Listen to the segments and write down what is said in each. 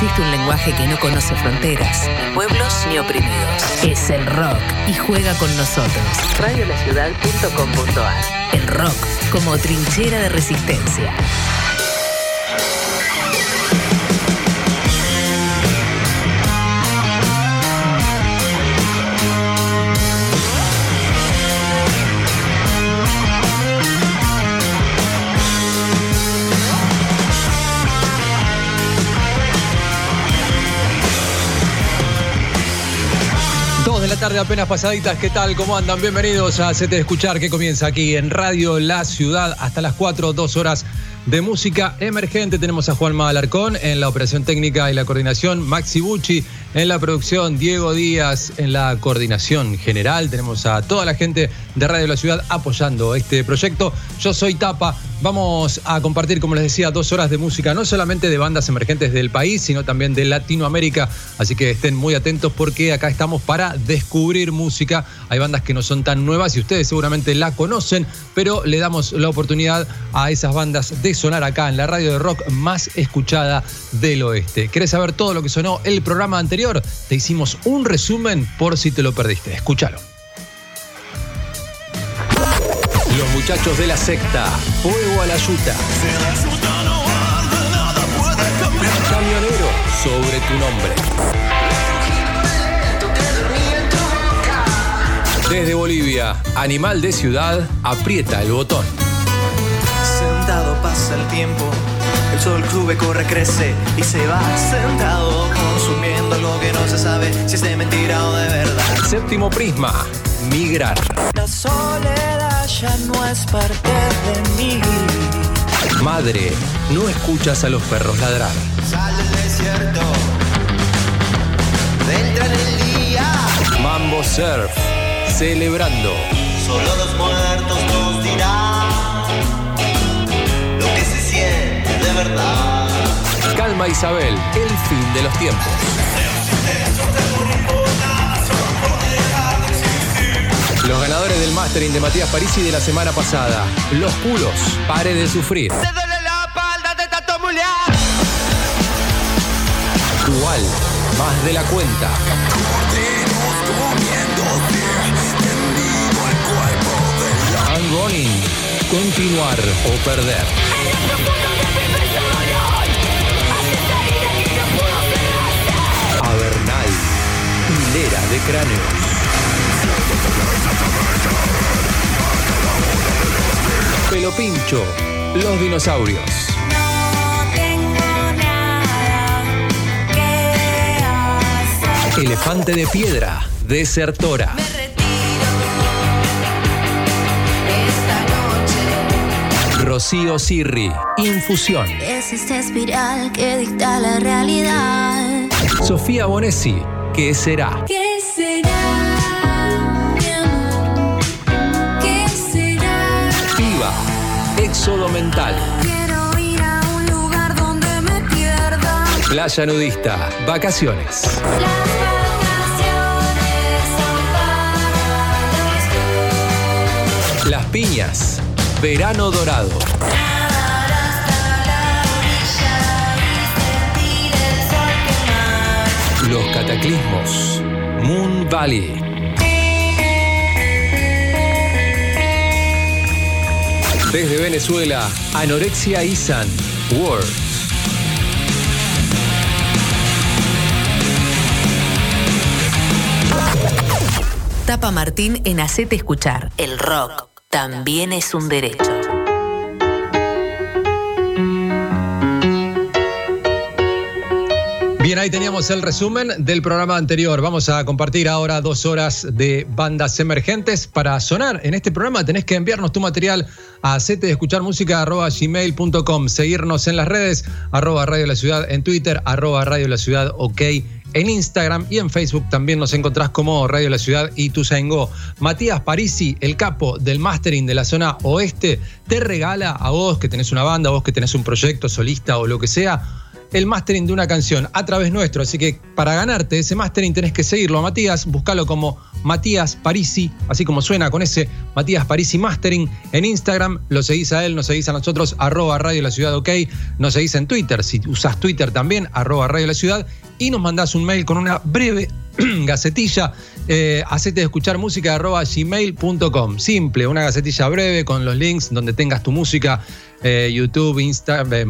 existe un lenguaje que no conoce fronteras, ni pueblos ni oprimidos. Es el rock y juega con nosotros. Radiolaciudad.com.ar El rock como trinchera de resistencia. Tarde apenas pasaditas, ¿qué tal? ¿Cómo andan? Bienvenidos a Hacete Escuchar que comienza aquí en Radio La Ciudad hasta las 4, dos horas de música emergente. Tenemos a Juanma Alarcón en la operación técnica y la coordinación, Maxi Bucci en la producción, Diego Díaz en la coordinación general. Tenemos a toda la gente de Radio La Ciudad apoyando este proyecto. Yo soy Tapa. Vamos a compartir, como les decía, dos horas de música, no solamente de bandas emergentes del país, sino también de Latinoamérica. Así que estén muy atentos porque acá estamos para descubrir música. Hay bandas que no son tan nuevas y ustedes seguramente la conocen, pero le damos la oportunidad a esas bandas de sonar acá en la radio de rock más escuchada del oeste. ¿Querés saber todo lo que sonó el programa anterior? Te hicimos un resumen por si te lo perdiste. Escúchalo. Los muchachos de la secta, Fuego a la Yuta. Camionero, sobre tu nombre. Desde Bolivia, Animal de Ciudad, aprieta el botón. Sentado pasa el tiempo, el sol sube, corre, crece y se va sentado consumiendo lo que no se sabe si es de mentira o de verdad. Séptimo prisma, migrar. La soledad ya no es parte de mí. Madre, no escuchas a los perros ladrar. Sale del desierto, entra en el día. Mambo Surf, celebrando. Solo los verdad. Calma Isabel, el fin de los tiempos. Los ganadores del Mastering de Matías Parisi de la semana pasada. Los culos, pare de sufrir. Te duele la espalda de tanto mulear. Dual, más de la cuenta. Unrunning, continuar o perder. De cráneos. Pelo pincho, los dinosaurios. No tengo nada que hacer. Elefante de piedra, desertora. Me retiro esta noche. Rocío Sirri, infusión. Es esta espiral que dicta la realidad. Sofía Bonesi, ¿qué será? ¿Qué será, mi amor? ¿Qué será? Piva, éxodo mental. Quiero ir a un lugar donde me pierda. Playa nudista, vacaciones. Las vacaciones son para los dos. Las piñas, verano dorado. Cataclismos, Moon Valley. Desde Venezuela, Anorexia Isan, World. Tapa Martín en Hacete Escuchar. El rock también es un derecho. Bien, ahí teníamos el resumen del programa anterior. Vamos a compartir ahora dos horas de bandas emergentes. Para sonar en este programa tenés que enviarnos tu material a gmail.com, seguirnos en las redes, arroba Radio La Ciudad en Twitter, arroba Radio La Ciudad OK en Instagram y en Facebook también nos encontrás como Radio La Ciudad y Tuzaingó. Matías Parisi, el capo del mastering de la zona oeste, te regala a vos que tenés una banda, a vos que tenés un proyecto solista o lo que sea, el mastering de una canción a través nuestro. Así que para ganarte ese mastering tenés que seguirlo a Matías, buscalo como Matías Parisi, así como suena con ese Matías Parisi Mastering en Instagram. Lo seguís a él, nos seguís a nosotros, arroba Radio La Ciudad OK. Nos seguís en Twitter, si usás Twitter también, arroba Radio La Ciudad. Y nos mandás un mail con una breve gacetilla, eh, hacete escuchar música arroba gmail.com. Simple, una gacetilla breve con los links donde tengas tu música, eh, YouTube, eh,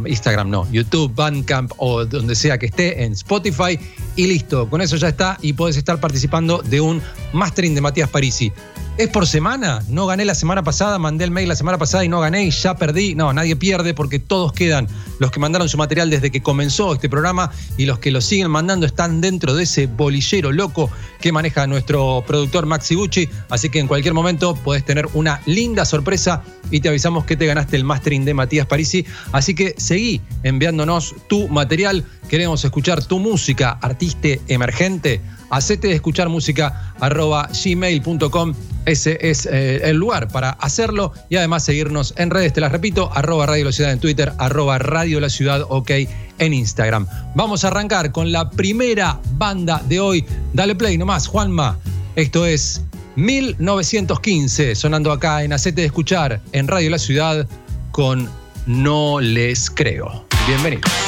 Instagram, no, YouTube, Bandcamp o donde sea que esté, en Spotify. Y listo, con eso ya está y puedes estar participando de un mastering de Matías Parisi. ¿Es por semana? No gané la semana pasada, mandé el mail la semana pasada y no gané y ya perdí. No, nadie pierde porque todos quedan. Los que mandaron su material desde que comenzó este programa y los que lo siguen mandando están dentro de ese bolillero loco que maneja nuestro productor Maxi Gucci. Así que en cualquier momento podés tener una linda sorpresa y te avisamos que te ganaste el mastering de Matías Parisi. Así que seguí enviándonos tu material. Queremos escuchar tu música, artista emergente hacete de escuchar música arroba gmail.com. Ese es eh, el lugar para hacerlo y además seguirnos en redes, te las repito, arroba Radio La Ciudad en Twitter, arroba Radio La Ciudad OK en Instagram. Vamos a arrancar con la primera banda de hoy. Dale play nomás, Juanma. Esto es 1915, sonando acá en Hacete de Escuchar en Radio La Ciudad con No Les Creo. Bienvenidos.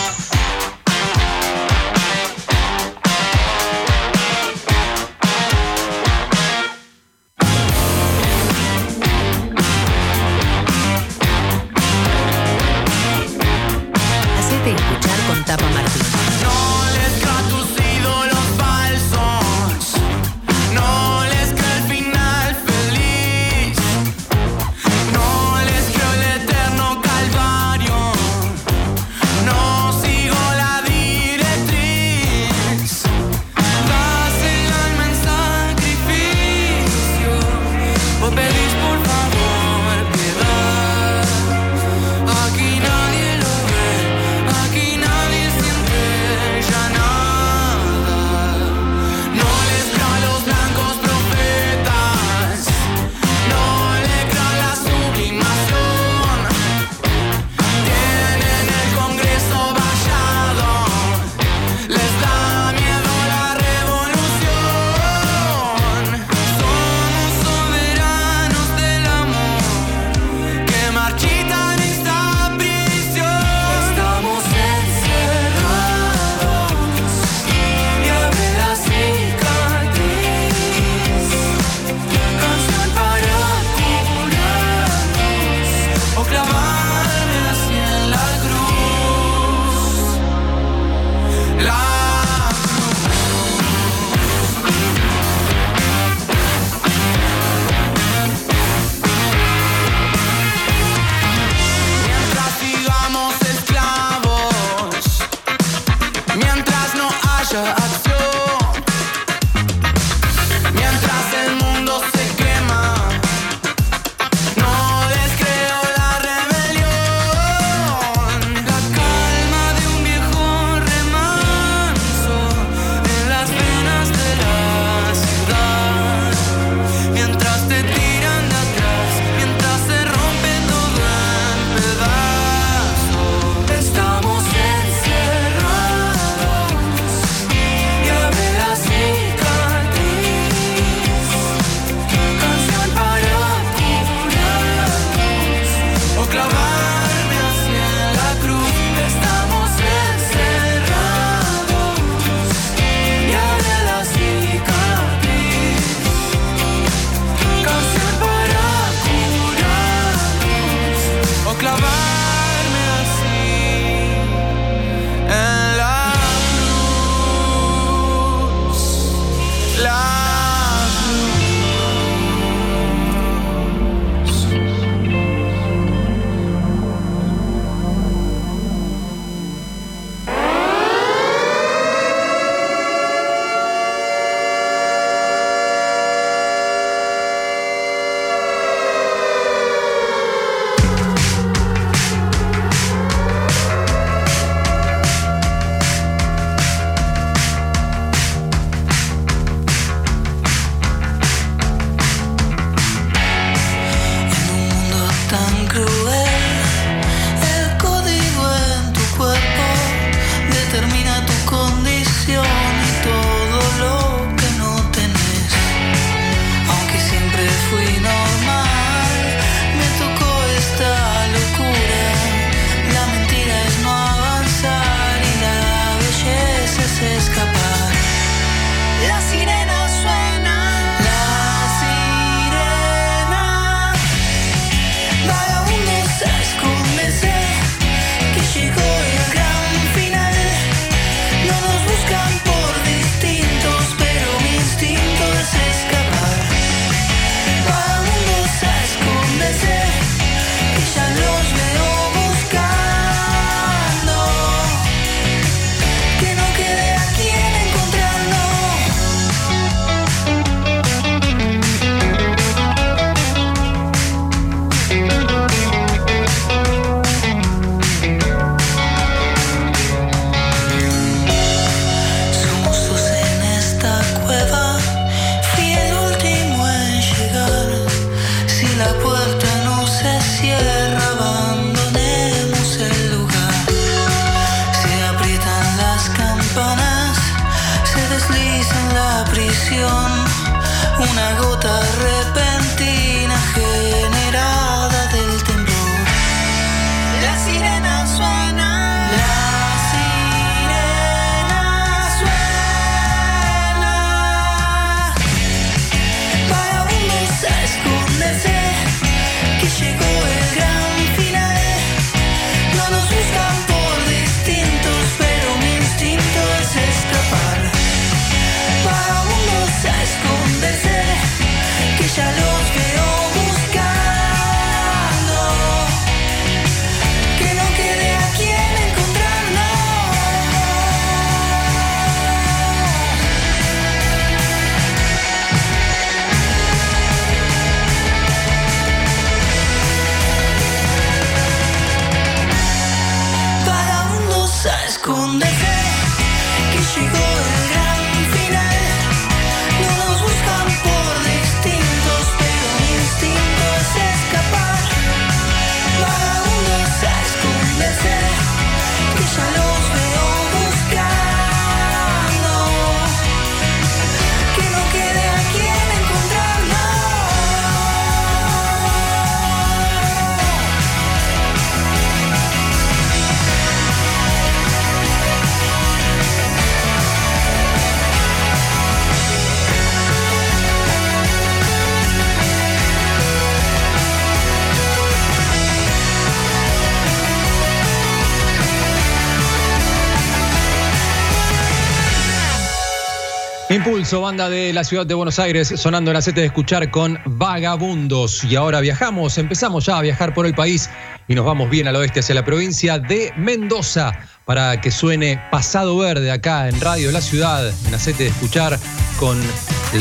Banda de la ciudad de Buenos Aires, sonando en la de escuchar con Vagabundos. Y ahora viajamos, empezamos ya a viajar por el país y nos vamos bien al oeste hacia la provincia de Mendoza para que suene Pasado Verde acá en Radio La Ciudad, en la de escuchar con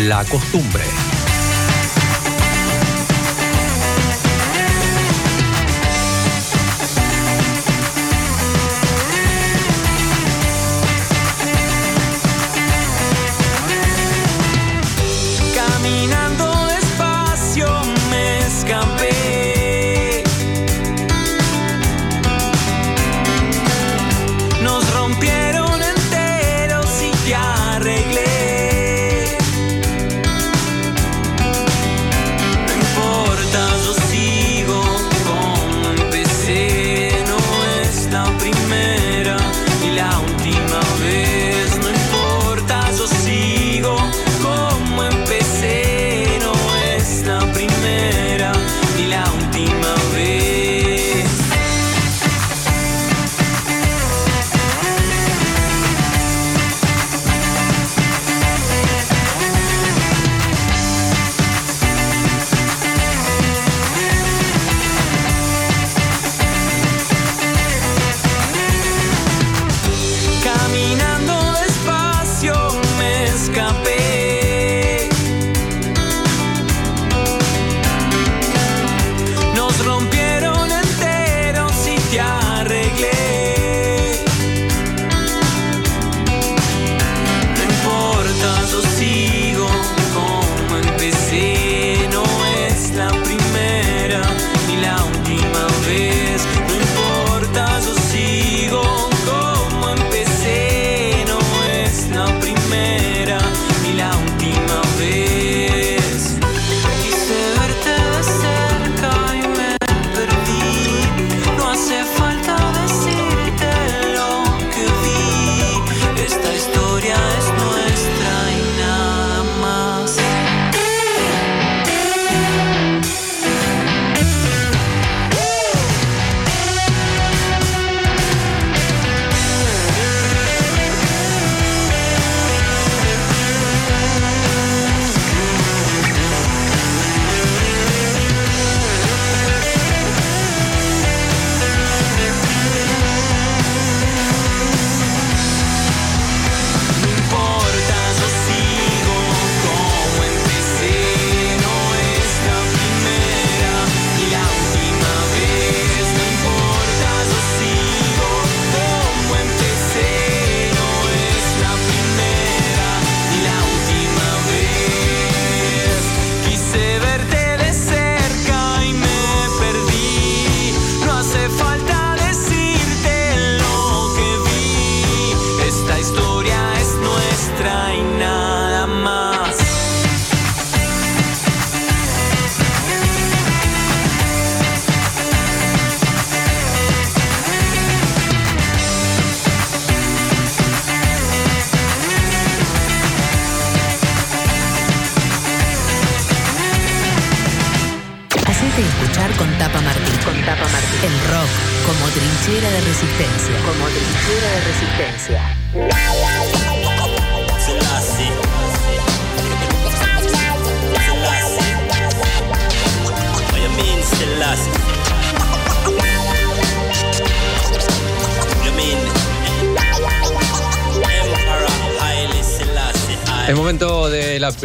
La Costumbre.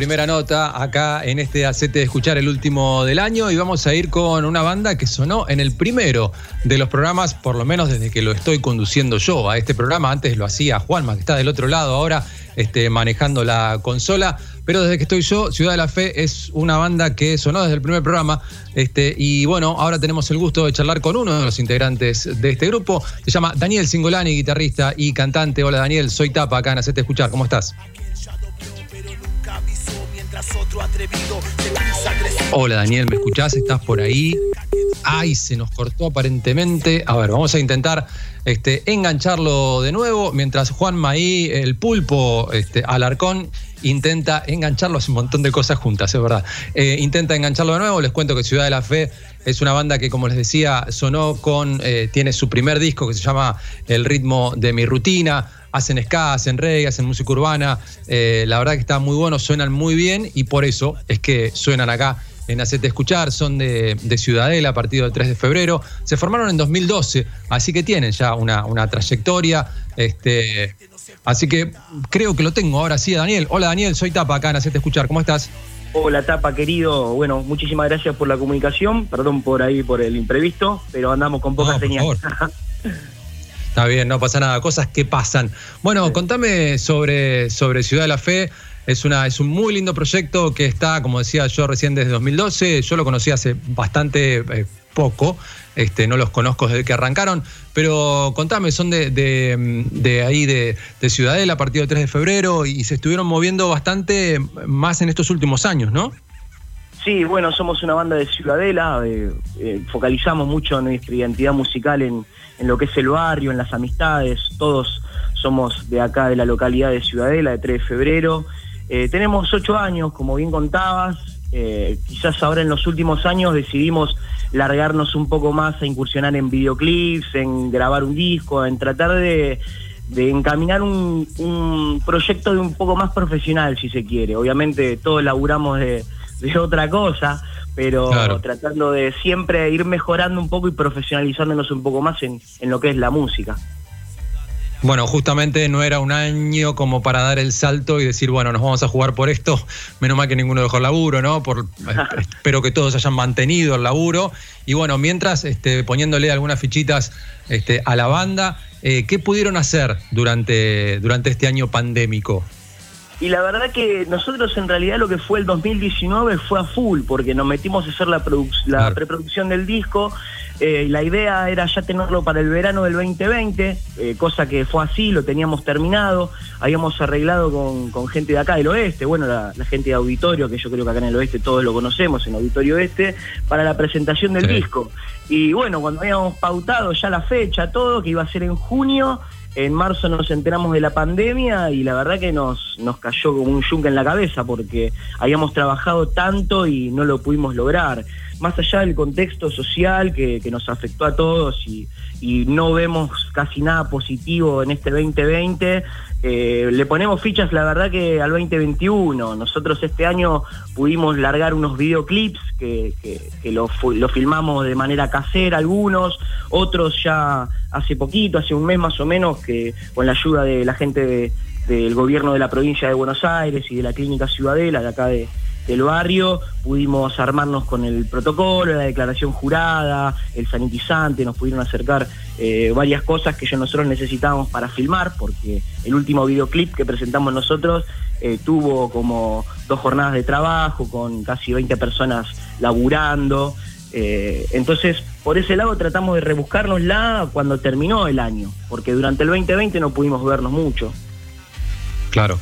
Primera nota acá en este acete de escuchar el último del año y vamos a ir con una banda que sonó en el primero de los programas, por lo menos desde que lo estoy conduciendo yo a este programa. Antes lo hacía Juanma, que está del otro lado ahora este, manejando la consola. Pero desde que estoy yo, Ciudad de la Fe es una banda que sonó desde el primer programa. Este, y bueno, ahora tenemos el gusto de charlar con uno de los integrantes de este grupo. Se llama Daniel Singolani, guitarrista y cantante. Hola Daniel, soy Tapa acá en Hacete Escuchar. ¿Cómo estás? Hola Daniel, ¿me escuchás? ¿Estás por ahí? Ay, se nos cortó aparentemente. A ver, vamos a intentar este, engancharlo de nuevo. Mientras Juan Maí, el pulpo, este, Alarcón, intenta engancharlo. Hace un montón de cosas juntas, es verdad. Eh, intenta engancharlo de nuevo. Les cuento que Ciudad de la Fe es una banda que, como les decía, sonó con. Eh, tiene su primer disco que se llama El ritmo de mi rutina hacen ska, hacen reggae, hacen música urbana. Eh, la verdad que está muy bueno, suenan muy bien y por eso es que suenan acá en Hacete Escuchar, son de, Ciudadela a partir del 3 de febrero. Se formaron en 2012, así que tienen ya una, una trayectoria. Este, así que creo que lo tengo ahora sí, Daniel. Hola Daniel, soy Tapa acá en Hacete Escuchar, ¿cómo estás? Hola Tapa, querido. Bueno, muchísimas gracias por la comunicación. Perdón por ahí por el imprevisto, pero andamos con pocas señales. Está bien, no pasa nada, cosas que pasan. Bueno, contame sobre, sobre Ciudad de la Fe. Es, una, es un muy lindo proyecto que está, como decía yo recién, desde 2012. Yo lo conocí hace bastante eh, poco, este, no los conozco desde que arrancaron, pero contame, son de, de, ahí, de, de, Ciudadela, a partir del 3 de febrero, y se estuvieron moviendo bastante más en estos últimos años, ¿no? Sí, bueno, somos una banda de Ciudadela, eh, eh, focalizamos mucho nuestra identidad musical en en lo que es el barrio, en las amistades, todos somos de acá, de la localidad de Ciudadela, de 3 de febrero. Eh, tenemos ocho años, como bien contabas, eh, quizás ahora en los últimos años decidimos largarnos un poco más a incursionar en videoclips, en grabar un disco, en tratar de, encaminar un, proyecto de un poco más profesional, si se quiere. Obviamente todos laburamos de otra cosa, pero tratando de siempre ir mejorando un poco y profesionalizándonos un poco más en, lo que es la música. Bueno, justamente no era un año como para dar el salto y decir, bueno, nos vamos a jugar por esto. Menos mal que ninguno dejó el laburo, ¿no? Por, espero que todos hayan mantenido el laburo. Y bueno, mientras este, poniéndole algunas fichitas este, a la banda, eh, ¿qué pudieron hacer durante, durante este año pandémico? Y la verdad que nosotros en realidad lo que fue el 2019 fue a full, porque nos metimos a hacer la, la preproducción del disco. Eh, la idea era ya tenerlo para el verano del 2020, eh, cosa que fue así, lo teníamos terminado. Habíamos arreglado con, gente de acá del oeste, bueno, la, gente de auditorio, que yo creo que acá en el oeste todos lo conocemos, en auditorio oeste, para la presentación del disco. Y bueno, cuando habíamos pautado ya la fecha, todo, que iba a ser en junio, en marzo nos enteramos de la pandemia y la verdad que nos, nos cayó como un yunque en la cabeza porque habíamos trabajado tanto y no lo pudimos lograr. Más allá del contexto social que, nos afectó a todos y, y, no vemos casi nada positivo en este 2020, eh, le ponemos fichas, la verdad, que al 2021. Nosotros este año pudimos largar unos videoclips que, que, lo, filmamos de manera casera, algunos, otros ya hace poquito, hace un mes más o menos, que con la ayuda de la gente del gobierno de la provincia de Buenos Aires y de la Clínica Ciudadela, de acá de, del barrio, pudimos armarnos con el protocolo, la declaración jurada, el sanitizante, nos pudieron acercar eh, varias cosas que nosotros necesitábamos para filmar, porque el último videoclip que presentamos nosotros eh, tuvo como dos jornadas de trabajo, con casi 20 personas laburando. Eh, entonces, por ese lado tratamos de rebuscárnosla cuando terminó el año, porque durante el 2020 no pudimos vernos mucho. Claro.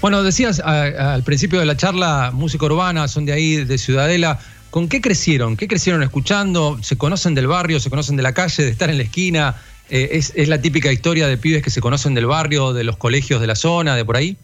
Bueno, decías al principio de la charla, música urbana, son de ahí, de Ciudadela. ¿Con qué crecieron? ¿Qué crecieron escuchando? ¿Se conocen del barrio? ¿Se conocen de la calle? ¿De estar en la esquina? Eh, es, la típica historia de pibes que se conocen del barrio, de los colegios de la zona, de por ahí?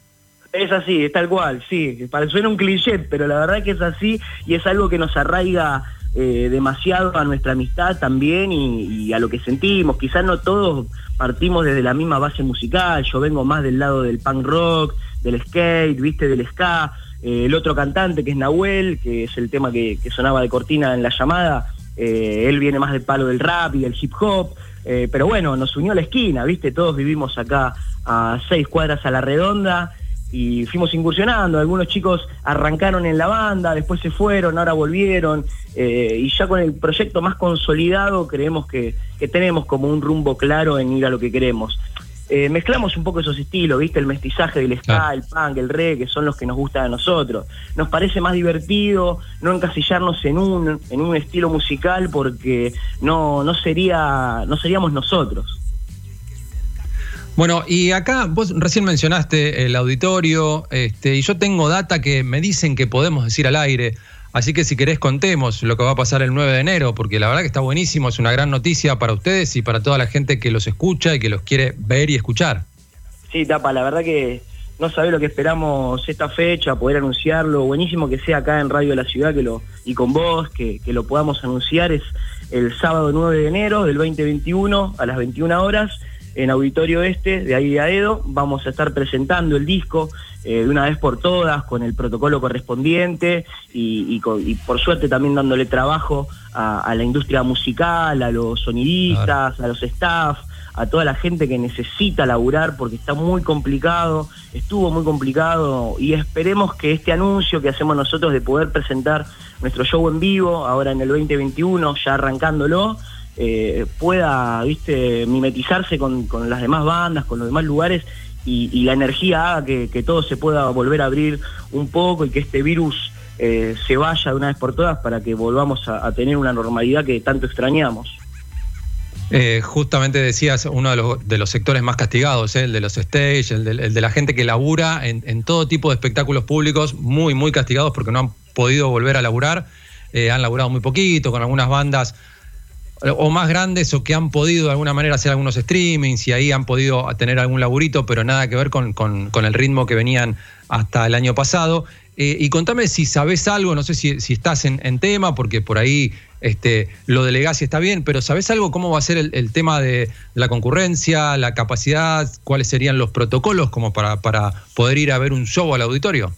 Es así, es tal cual, sí. Suena un cliché, pero la verdad que es así y es algo que nos arraiga eh, demasiado a nuestra amistad también y, a lo que sentimos. Quizás no todos partimos desde la misma base musical, yo vengo más del lado del punk rock, del skate, viste, del ska. Eh, el otro cantante que es Nahuel, que es el tema que, sonaba de cortina en la llamada, eh, él viene más del palo del rap y del hip hop. pero bueno, nos unió a la esquina, ¿viste? Todos vivimos acá a seis cuadras a la redonda y fuimos incursionando. Algunos chicos arrancaron en la banda, después se fueron, ahora volvieron. Eh, y ya con el proyecto más consolidado creemos que, tenemos como un rumbo claro en ir a lo que queremos. Eh, mezclamos un poco esos estilos, ¿viste? El mestizaje del ska, el punk, el reggae, que son los que nos gustan a nosotros. Nos parece más divertido no encasillarnos en un, en un estilo musical porque no, no, sería, no seríamos nosotros. Bueno, y acá vos recién mencionaste el auditorio, este, y yo tengo data que me dicen que podemos decir al aire. Así que si querés contemos lo que va a pasar el 9 de enero, porque la verdad que está buenísimo, es una gran noticia para ustedes y para toda la gente que los escucha y que los quiere ver y escuchar. Sí, Tapa, la verdad que no sabés lo que esperamos esta fecha, poder anunciarlo. Buenísimo que sea acá en Radio de la Ciudad que lo, y con vos, que, que lo podamos anunciar. Es el sábado 9 de enero del 2021 a las 21 horas en Auditorio Este, de ahí de Aedo. Vamos a estar presentando el disco eh, de una vez por todas, con el protocolo correspondiente y, por suerte también dándole trabajo a, la industria musical, a los sonidistas, a los staff, a toda la gente que necesita laburar porque está muy complicado, estuvo muy complicado y esperemos que este anuncio que hacemos nosotros de poder presentar nuestro show en vivo ahora en el 2021, ya arrancándolo, eh, pueda, viste, mimetizarse con, las demás bandas, con los demás lugares y, la energía haga que, todo se pueda volver a abrir un poco y que este virus eh, se vaya de una vez por todas para que volvamos a, tener una normalidad que tanto extrañamos. Eh, justamente decías uno de los, sectores más castigados, el de los stage, el de, la gente que labura en, todo tipo de espectáculos públicos, muy, muy castigados porque no han podido volver a laburar, han laburado muy poquito, con algunas bandas o más grandes o que han podido de alguna manera hacer algunos streamings y ahí han podido tener algún laburito, pero nada que ver con, el ritmo que venían hasta el año pasado. Eh, y contame si sabes algo, no sé si, estás en, tema, porque por ahí este, lo de Legacy está bien, pero ¿sabes algo cómo va a ser el, tema de la concurrencia, la capacidad, cuáles serían los protocolos como para, para poder ir a ver un show al auditorio?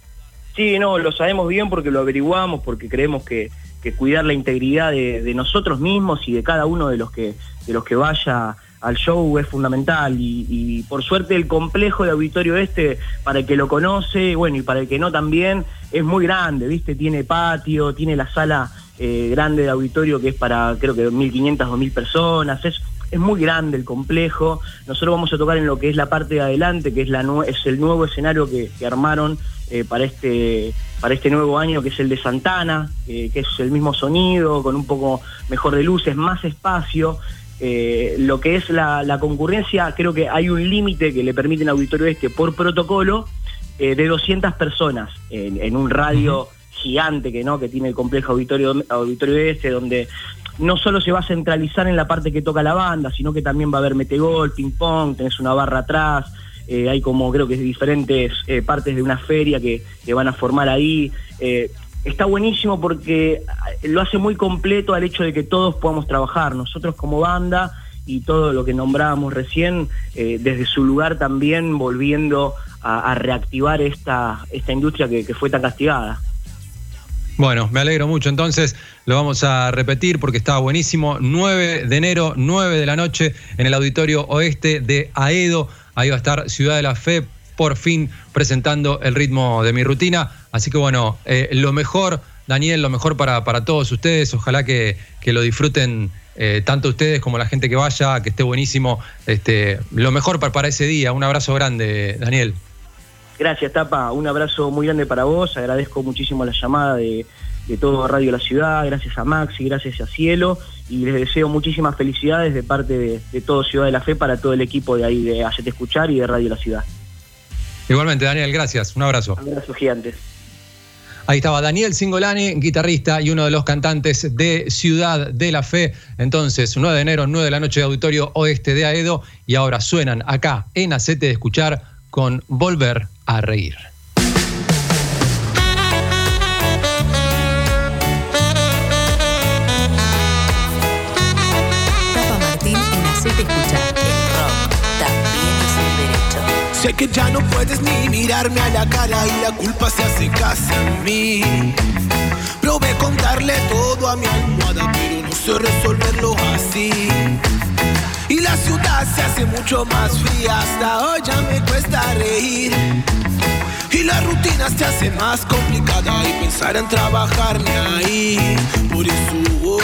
Sí, no, lo sabemos bien porque lo averiguamos, porque creemos que, que cuidar la integridad de, nosotros mismos y de cada uno de los que, de los que vaya al show es fundamental y, por suerte el complejo de auditorio este, para el que lo conoce, bueno, y para el que no también, es muy grande, ¿viste? Tiene patio, tiene la sala eh, grande de auditorio que es para creo que 1.500, 2.000 personas, es, es muy grande el complejo, nosotros vamos a tocar en lo que es la parte de adelante, que es, la, es el nuevo escenario que, que armaron eh, para, este, para este nuevo año, que es el de Santana, eh, que es el mismo sonido, con un poco mejor de luces, más espacio. Eh, lo que es la, concurrencia, creo que hay un límite que le permite al auditorio este por protocolo de 200 personas en, un radio gigante que no que tiene el complejo auditorio auditorio este donde no solo se va a centralizar en la parte que toca la banda, sino que también va a haber metegol, ping pong, tenés una barra atrás, eh, hay como creo que diferentes eh, partes de una feria que, van a formar ahí. Eh, está buenísimo porque lo hace muy completo al hecho de que todos podamos trabajar, nosotros como banda y todo lo que nombrábamos recién, desde su lugar también volviendo a, reactivar esta, esta industria que fue tan castigada. Bueno, me alegro mucho. Entonces lo vamos a repetir porque estaba buenísimo. 9 de enero, 9 de la noche, en el auditorio oeste de Aedo. Ahí va a estar Ciudad de la Fe por fin presentando el ritmo de mi rutina. Así que bueno, eh, lo mejor, Daniel, lo mejor para, para todos ustedes. Ojalá que, lo disfruten eh, tanto ustedes como la gente que vaya, que esté buenísimo. Este, lo mejor para, para ese día. Un abrazo grande, Daniel. Gracias, Tapa. Un abrazo muy grande para vos. Agradezco muchísimo la llamada de, de todo Radio La Ciudad. Gracias a Maxi, gracias a Cielo y les deseo muchísimas felicidades de parte de, todo Ciudad de la Fe para todo el equipo de ahí de Hacete Escuchar y de Radio La Ciudad. Igualmente, Daniel, gracias. Un abrazo. Un abrazo gigante. Ahí estaba Daniel Singolani, guitarrista y uno de los cantantes de Ciudad de la Fe. Entonces, 9 de enero, 9 de la noche de Auditorio Oeste de Aedo. Y ahora suenan acá en Hacete de Escuchar con Volver a reír. Papa Martín en Escuchar. El rock también es un derecho. Sé que ya no puedes ni mirarme a la cara y la culpa se hace casa en mí. Probé contarle todo a mi almohada, pero no sé resolverlo así. Y la ciudad se hace mucho más fría, hasta hoy ya me cuesta reír. Y la rutina se hace más complicada y pensar en trabajar ni ahí. Por eso oh,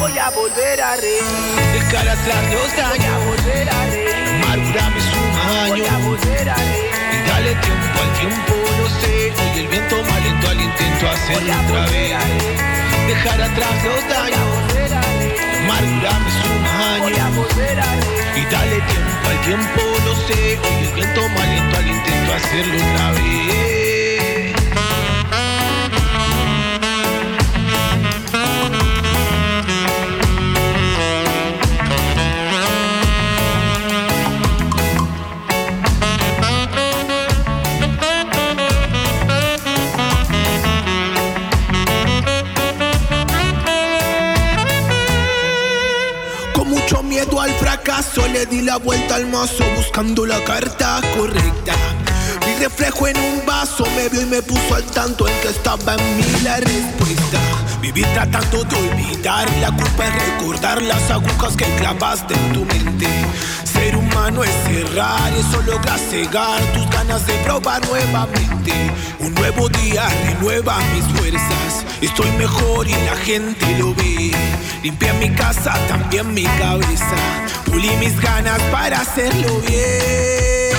voy a volver a reír. Dejar atrás los daños. Voy a volver a reír. Amargurarme es un año. Voy a volver a reír. Y dale tiempo al tiempo, lo sé. Hoy el viento me alentó al intento hacerlo otra vez. Dejar atrás los daños. Amargurarme es un año. Y dale tiempo al tiempo, lo sé. Hoy el viento me alentó al intento hacerlo otra vez. Le di la vuelta al mazo buscando la carta correcta. Mi reflejo en un vaso me vio y me puso al tanto en que estaba en mí la respuesta. Viví tratando de olvidar, la culpa es recordar las agujas que clavaste en tu mente. Humano es cerrar, logra cegar tus ganas de probar nuevamente. Un nuevo día renueva mis fuerzas. Estoy mejor y la gente lo ve. Limpié mi casa, también mi cabeza. Pulí mis ganas para hacerlo bien.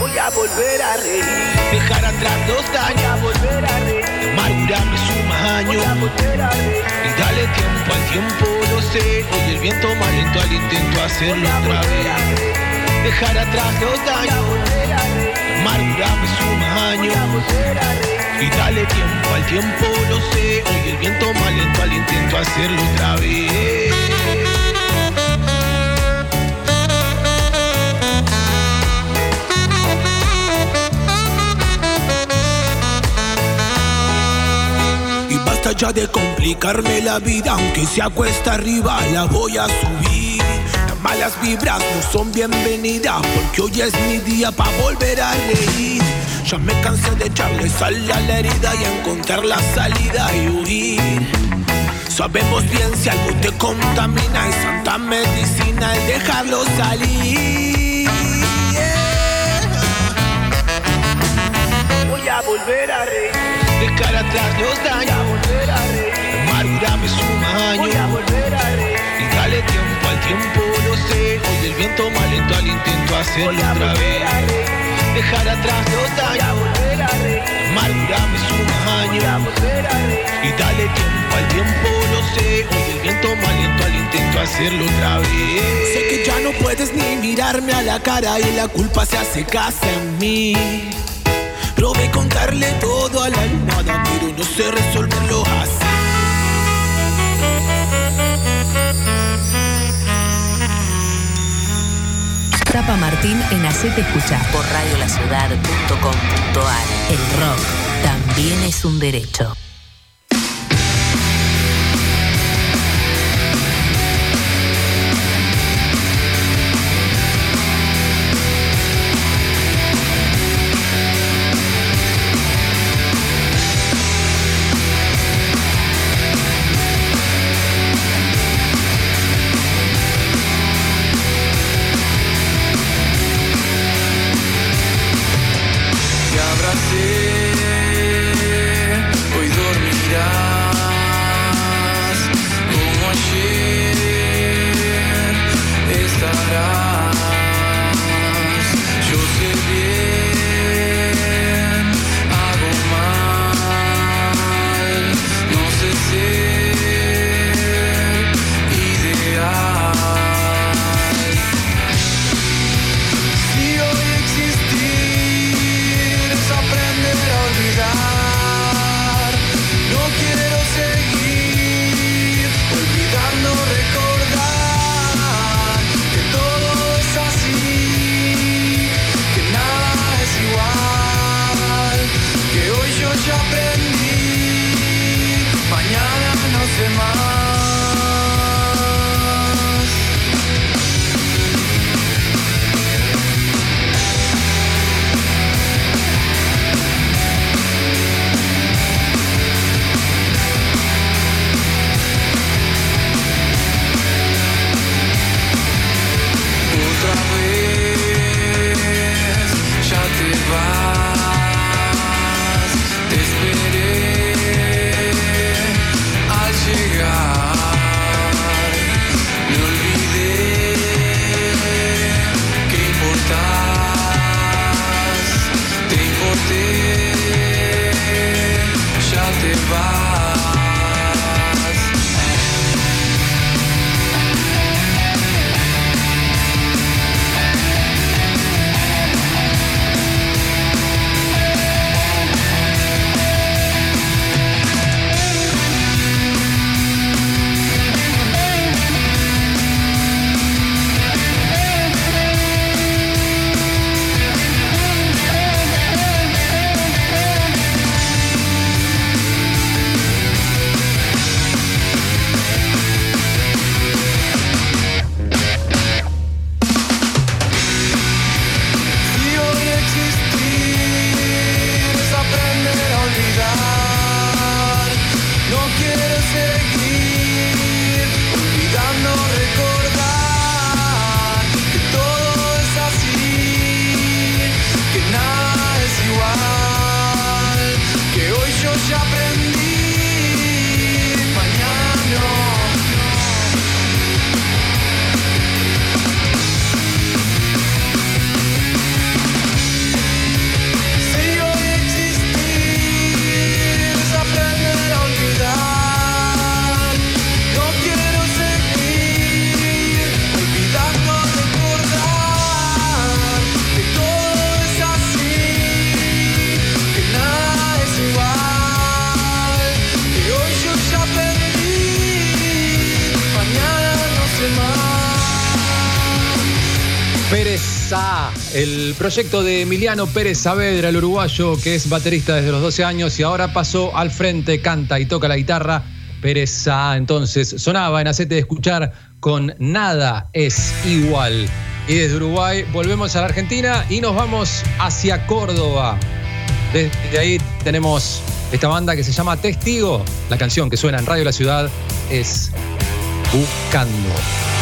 Voy a volver a reír. Dejar atrás los daños. Volver a reír. Es Y dale tiempo al tiempo, lo sé. Hoy el viento me alentó al intento hacerlo otra vez. Dejar atrás los daños. Amargurarme es un año. Y dale tiempo al tiempo, lo sé. Hoy el viento me alentó al intento hacerlo otra vez. Ya de complicarme la vida, aunque sea cuesta arriba, la voy a subir. Las malas vibras no son bienvenidas, porque hoy es mi día para volver a reír. Ya me cansé de echarle sal a la herida y encontrar la salida y huir. Sabemos bien si algo te contamina, es santa medicina el dejarlo salir. Voy a volver a reír. Dejar atrás los daños. Amargurarme es un año. Voy a volver a reír. Y dale tiempo al tiempo, lo sé. Hoy el viento me alentó al intento hacerlo otra vez. Dejar atrás los daños. Amargurarme es un año. Y dale tiempo al tiempo, lo sé. Hoy el viento me alentó al intento hacerlo otra vez. Sé que ya no puedes ni mirarme a la cara y la culpa se hace casa en mí. Probé contarle todo a la almohada, pero no sé resolverlo así. Tapa Martín en Hacete Escuchar por radiolaciudad.com.ar. El rock también es un derecho. El proyecto de Emiliano Pérez Saavedra, el uruguayo que es baterista desde los 12 años y ahora pasó al frente, canta y toca la guitarra. Pérez Sa, entonces sonaba en Acete de Escuchar con Nada es igual. Y desde Uruguay volvemos a la Argentina y nos vamos hacia Córdoba. Desde ahí tenemos esta banda que se llama Testigo. La canción que suena en Radio La Ciudad es Buscando.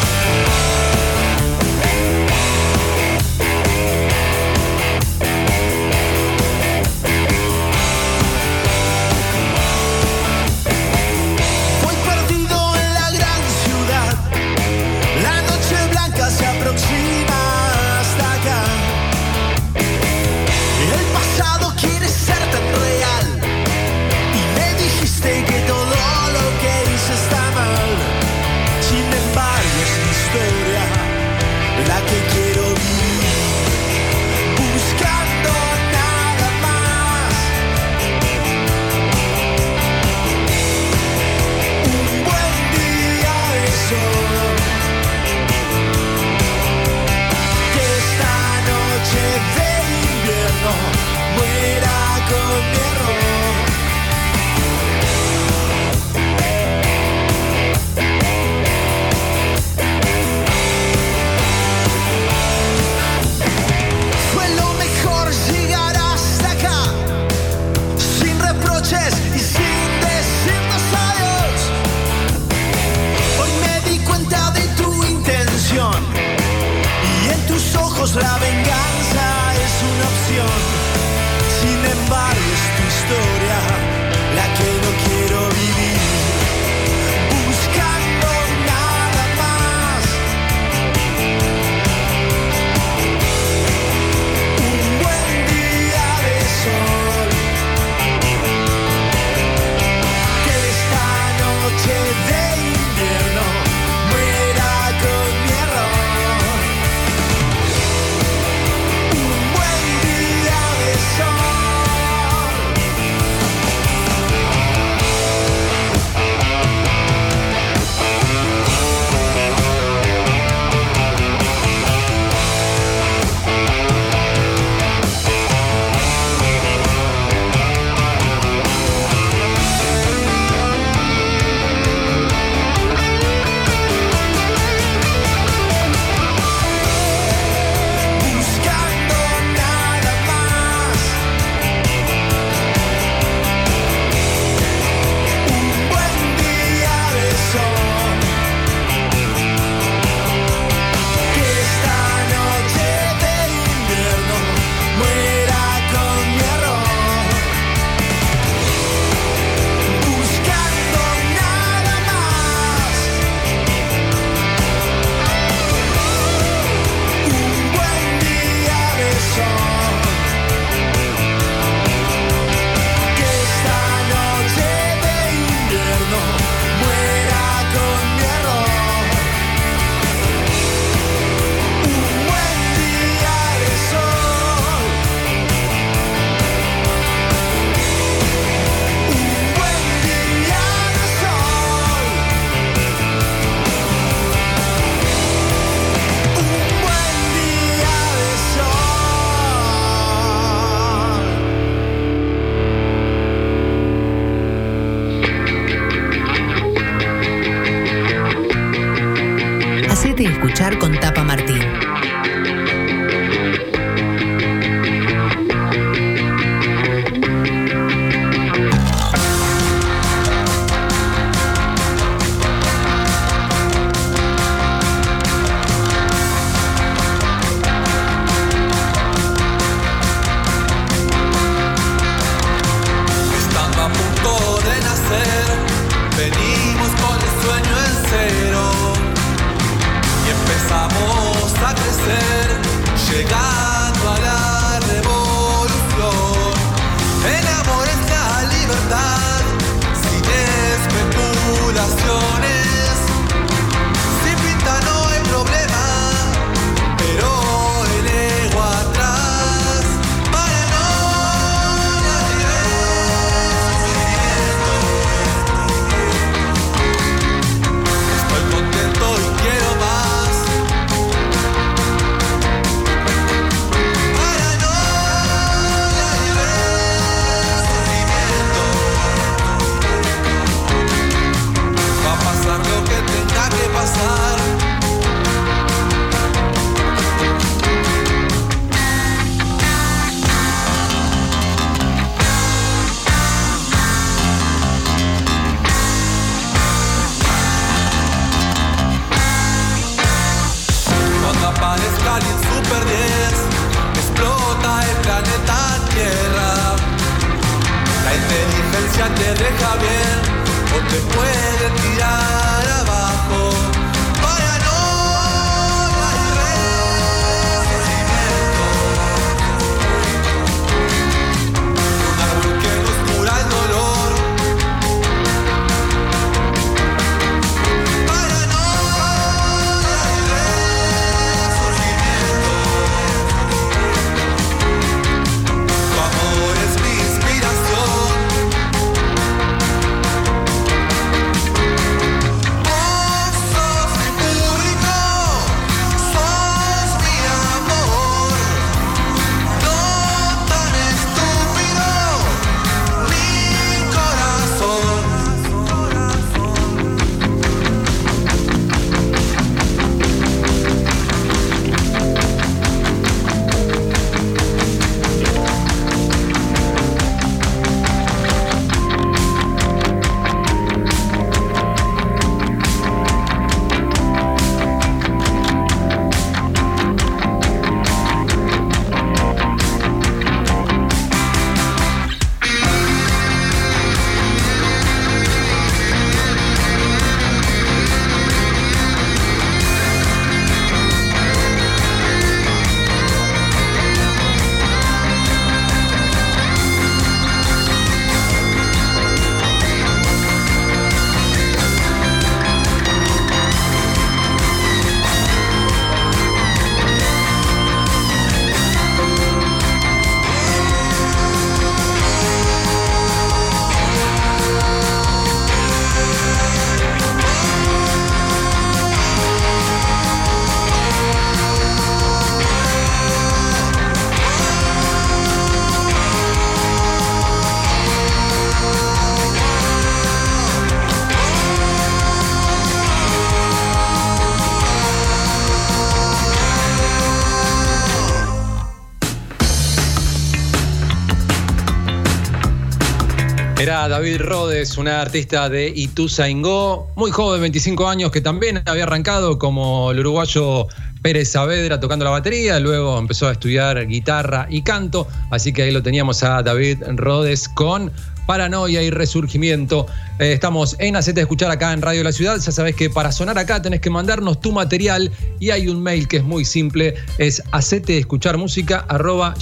David Rodes, una artista de Ituzaingó, muy joven, 25 años, que también había arrancado como el uruguayo Pérez Saavedra tocando la batería, luego empezó a estudiar guitarra y canto, así que ahí lo teníamos a David Rodes con Paranoia y Resurgimiento. Eh, estamos en Hacete Escuchar acá en Radio La Ciudad. Ya sabés que para sonar acá tenés que mandarnos tu material y hay un mail que es muy simple, es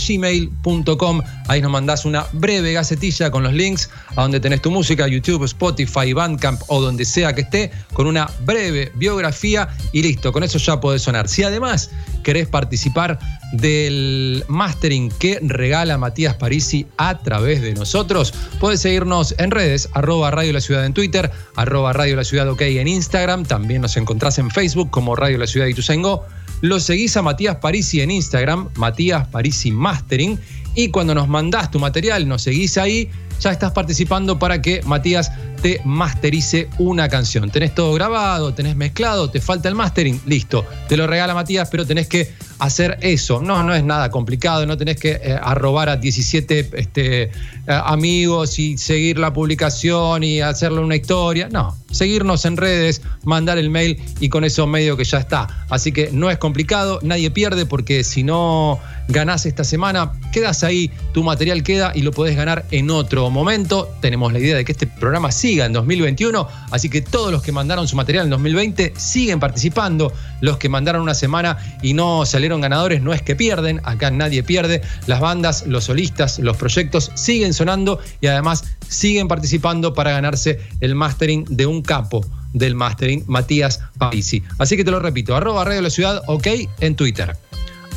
gmail.com Ahí nos mandás una breve gacetilla con los links a donde tenés tu música, YouTube, Spotify, Bandcamp o donde sea que esté, con una breve biografía y listo, con eso ya podés sonar. Si además querés participar del mastering que regala Matías Parisi a través de nosotros, puedes seguirnos en redes, arroba Radio La Ciudad en Twitter, arroba Radio La Ciudad OK en Instagram, también nos encontrás en Facebook como Radio La Ciudad Ituzaingó. Lo seguís a Matías Parisi en Instagram, Matías Parisi Mastering, y cuando nos mandás tu material, nos seguís ahí, ya estás participando para que Matías te masterice una canción. Tenés todo grabado, tenés mezclado, te falta el mastering, listo. Te lo regala Matías, pero tenés que hacer eso. No, no es nada complicado, no tenés que eh, arrobar a 17 este, eh, amigos y seguir la publicación y hacerle una historia. No, seguirnos en redes, mandar el mail y con eso medio que ya está. Así que no es complicado, nadie pierde porque si no ganás esta semana, quedas ahí, tu material queda y lo podés ganar en otro momento. Tenemos la idea de que este programa siga en 2021, así que todos los que mandaron su material en 2020 siguen participando. Los que mandaron una semana y no salieron ganadores no es que pierden, acá nadie pierde. Las bandas, los solistas, los proyectos siguen sonando y además siguen participando para ganarse el mastering de un capo del mastering, Matías Parisi. Así que te lo repito, arroba Radio La Ciudad, ok, en Twitter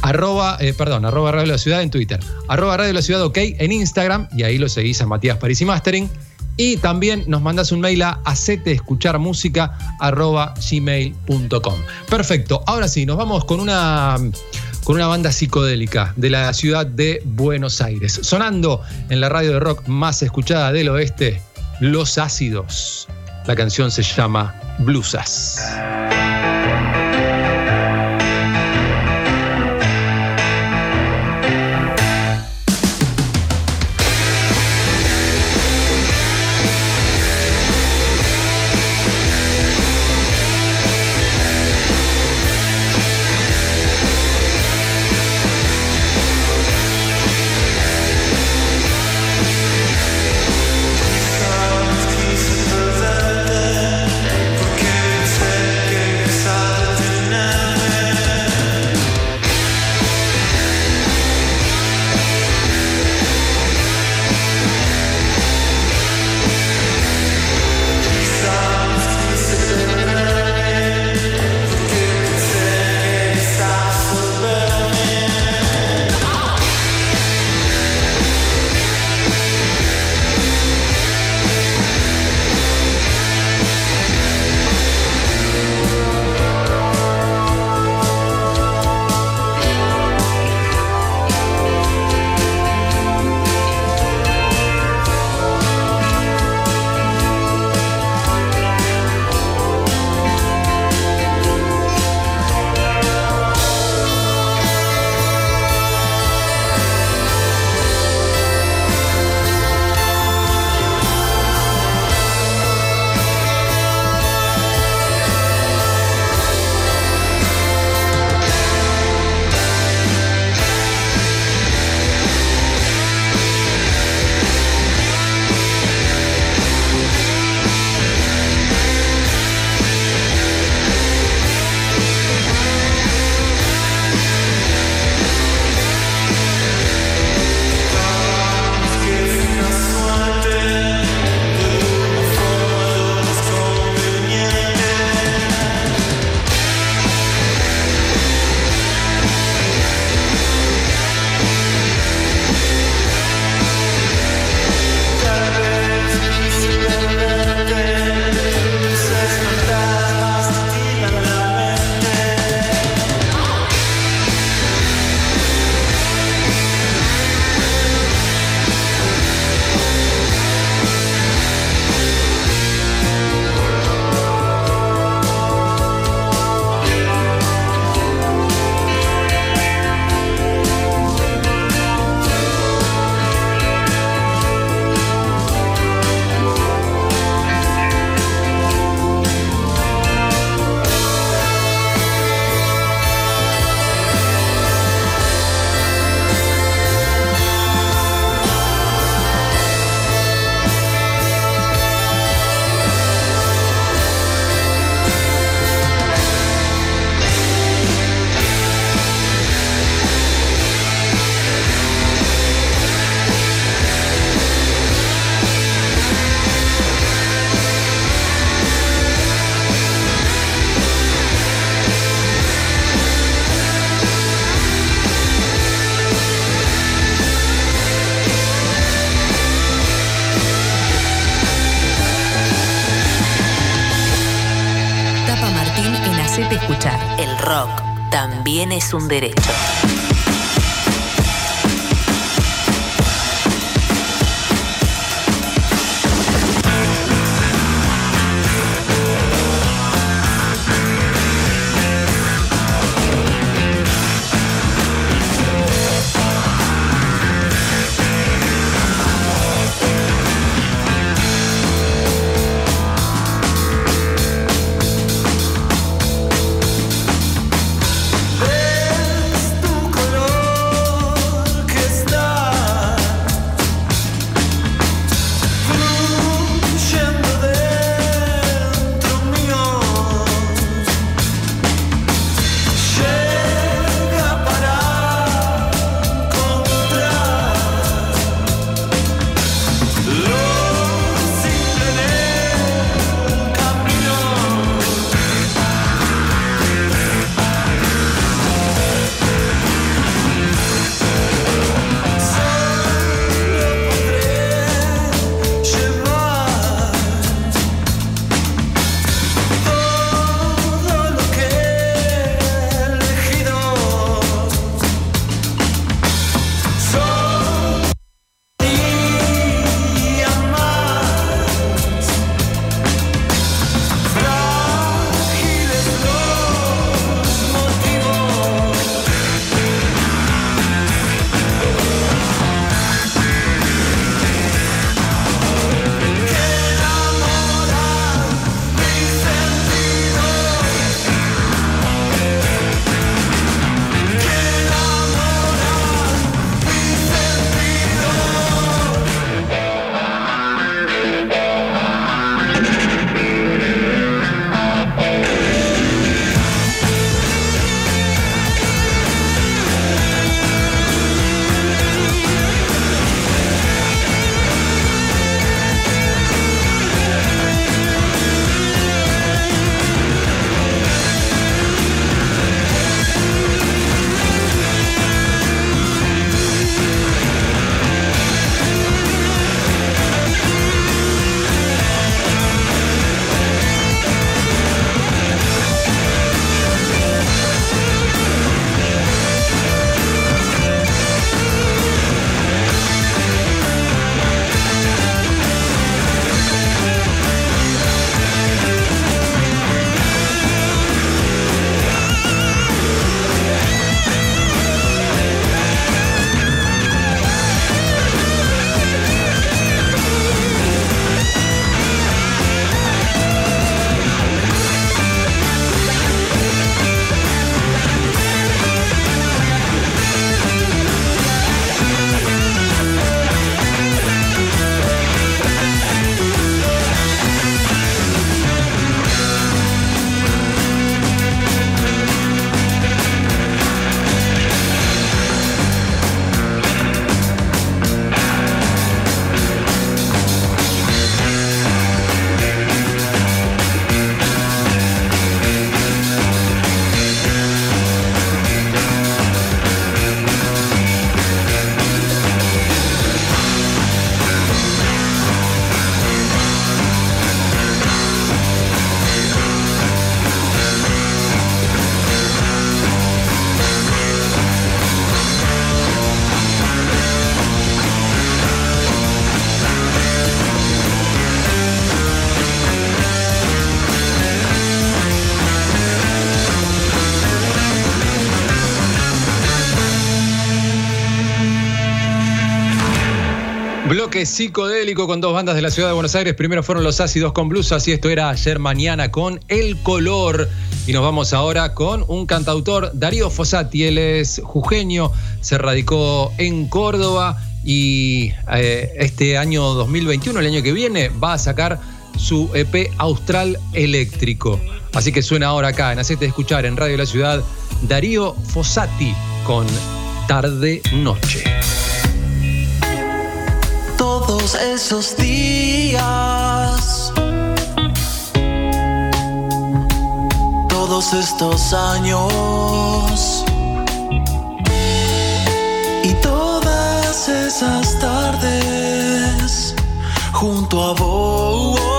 arroba, eh, perdón, arroba Radio La Ciudad en Twitter, arroba Radio La Ciudad OK en Instagram, y ahí lo seguís a Matías París y Mastering. Y también nos mandas un mail a gmail.com Perfecto, ahora sí, nos vamos con una, con una banda psicodélica de la ciudad de Buenos Aires. Sonando en la radio de rock más escuchada del oeste, Los Ácidos. La canción se llama Blusas. También es un derecho. Psicodélico con dos bandas de la ciudad de Buenos Aires. Primero fueron los ácidos con blusas y esto era ayer mañana con El Color. Y nos vamos ahora con un cantautor, Darío Fossati. Él es jujeño, se radicó en Córdoba y eh, este año 2021, el año que viene, va a sacar su EP Austral Eléctrico. Así que suena ahora acá en Hacete Escuchar en Radio La Ciudad, Darío Fossati con Tarde Noche todos esos días, todos estos años y todas esas tardes junto a vos.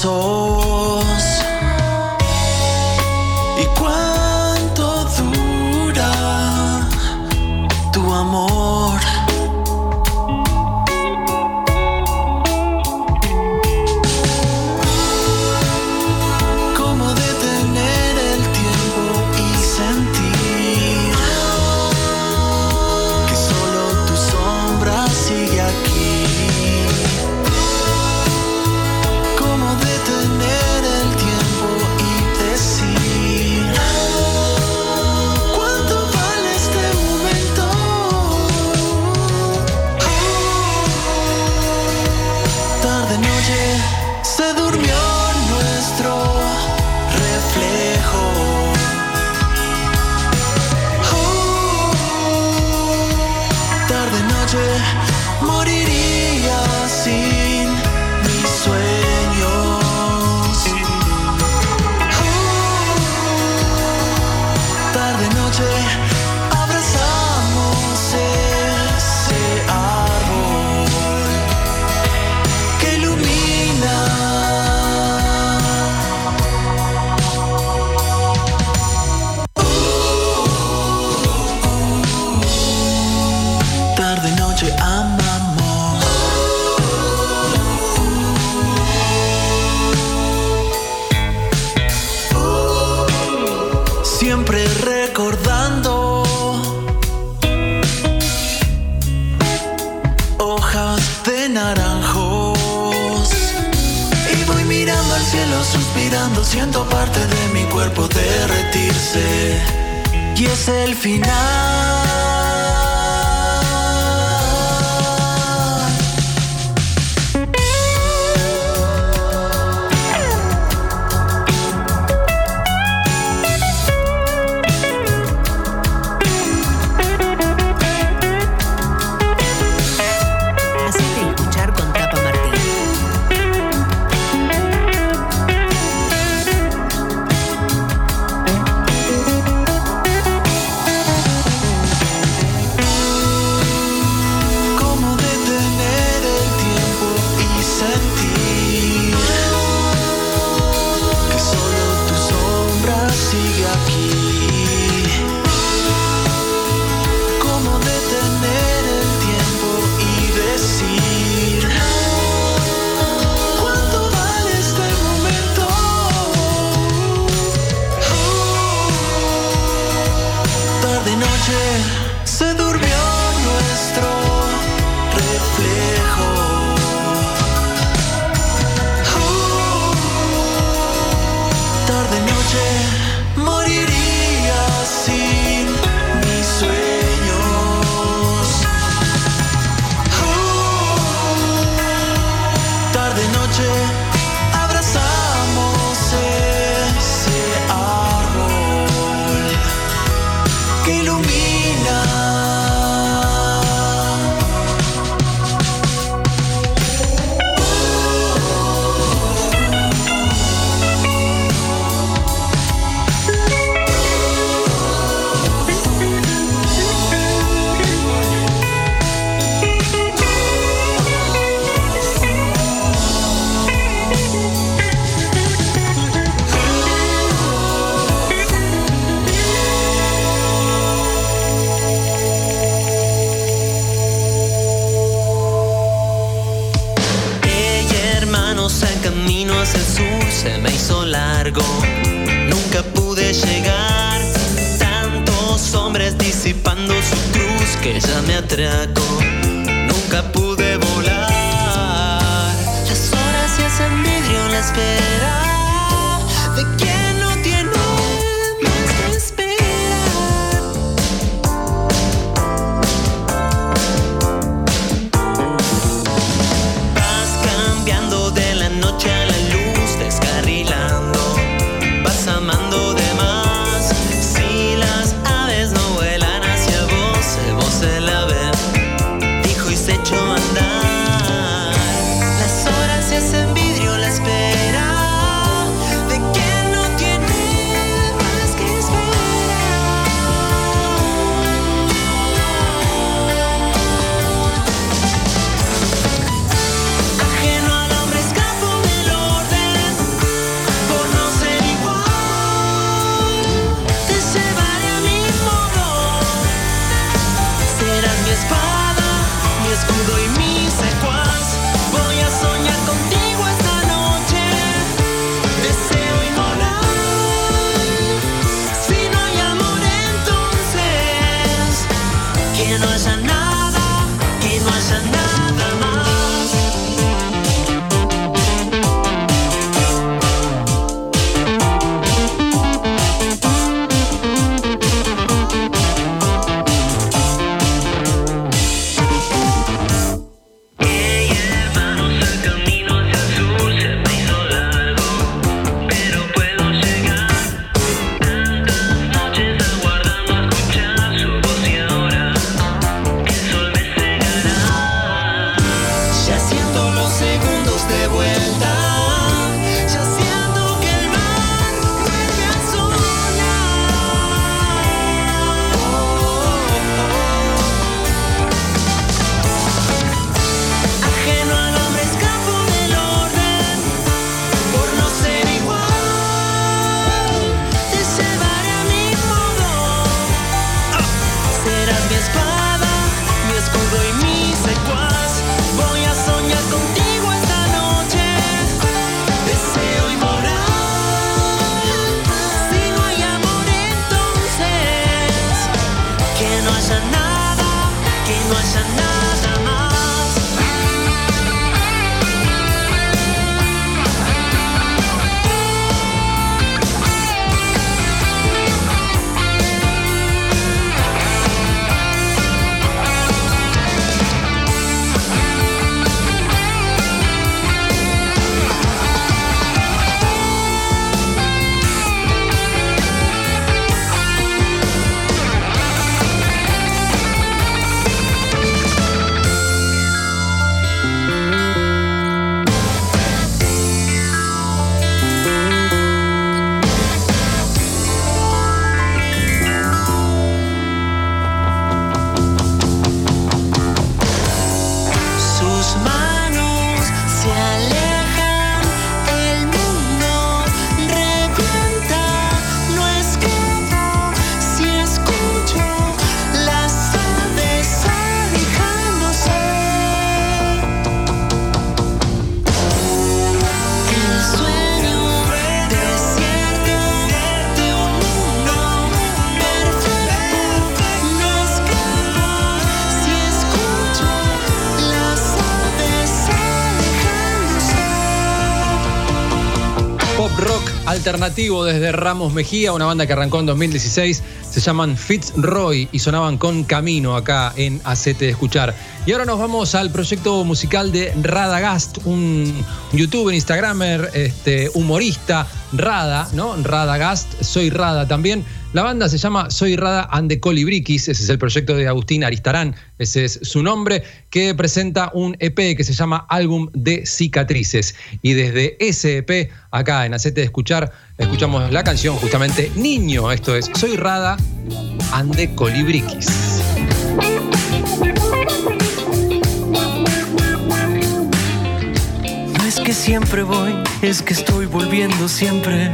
soul. Siento parte de mi cuerpo derretirse. Y es el final. Alternativo desde Ramos Mejía, una banda que arrancó en 2016. Se llaman Fitzroy y sonaban con Camino acá en Acete de Escuchar. Y ahora nos vamos al proyecto musical de Radagast, un youtuber, instagramer, este, humorista, Rada, ¿no? Radagast, soy Rada también la banda se llama Soy Rada and the Colibriquis, ese es el proyecto de Agustín Aristarán, ese es su nombre, que presenta un EP que se llama Álbum de Cicatrices. Y desde ese EP, acá en Acete de Escuchar, escuchamos la canción justamente Niño, esto es Soy Rada and the Colibriquis. No es que siempre voy, es que estoy volviendo siempre.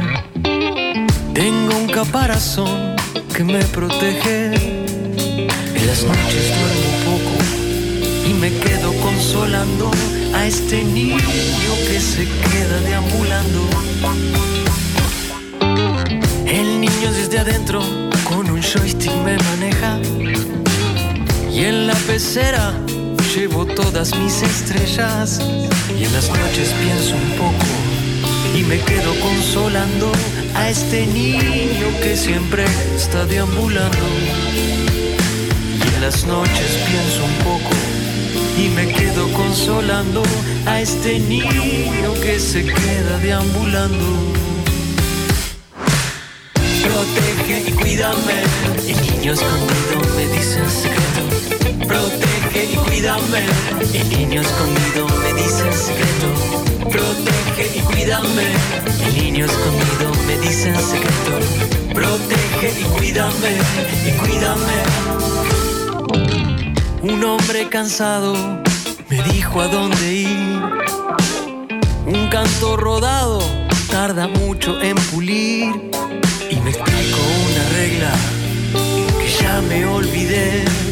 Tengo un caparazón que me protege. En las noches duermo poco y me quedo consolando a este niño que se queda deambulando. El niño desde adentro con un joystick me maneja y en la pecera llevo todas mis estrellas y en las noches pienso un poco y me quedo consolando a este niño que siempre está deambulando. Y en las noches pienso un poco y me quedo consolando a este niño que se queda deambulando. Protege y cuídame, el niño escondido me dice en. Protege cuídame, el niño escondido me dice en secreto. Protege y cuídame, el niño escondido me dice en secreto. Protege y cuídame, y cuídame. Un hombre cansado me dijo a dónde ir. Un canto rodado tarda mucho en pulir. Y me explicó una regla que ya me olvidé.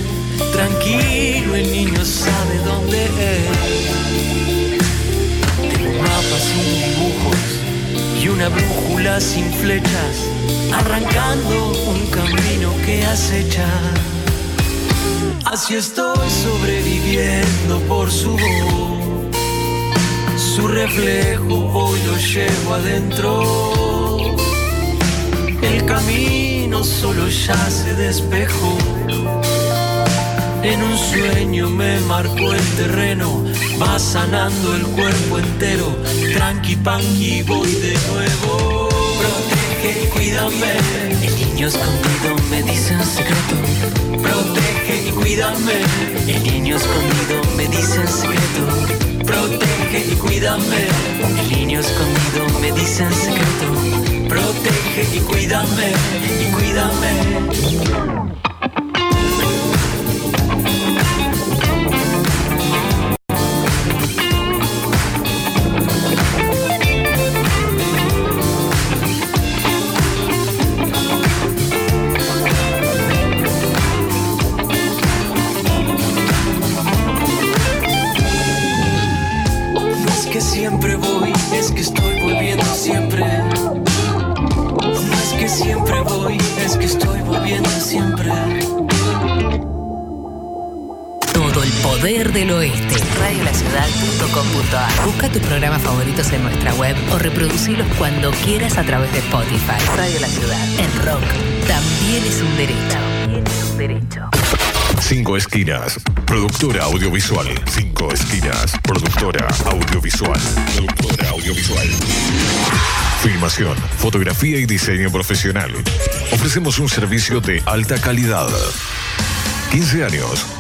Tranquilo, el niño sabe dónde es. Tengo un mapa sin dibujos y una brújula sin flechas, arrancando un camino que acecha. Así estoy sobreviviendo por su voz. Su reflejo hoy lo llevo adentro. El camino solo ya se despejó. En un sueño me marcó el terreno, va sanando el cuerpo entero. Tranqui panqui voy de nuevo. Protege y cuídame. El niño escondido me dice en secreto. Protege y cuídame. El niño escondido me dice en secreto. Protege y cuídame. El niño escondido me dice en secreto. Protege y cuídame. Y cuídame. Busca tus programas favoritos en nuestra web o reproducirlos cuando quieras a través de Spotify. Radio La Ciudad. El rock también es un derecho. También es un derecho. Cinco Esquinas, productora audiovisual. Cinco Esquinas, productora audiovisual. Productora audiovisual. Filmación, fotografía y diseño profesional. Ofrecemos un servicio de alta calidad. 15 años,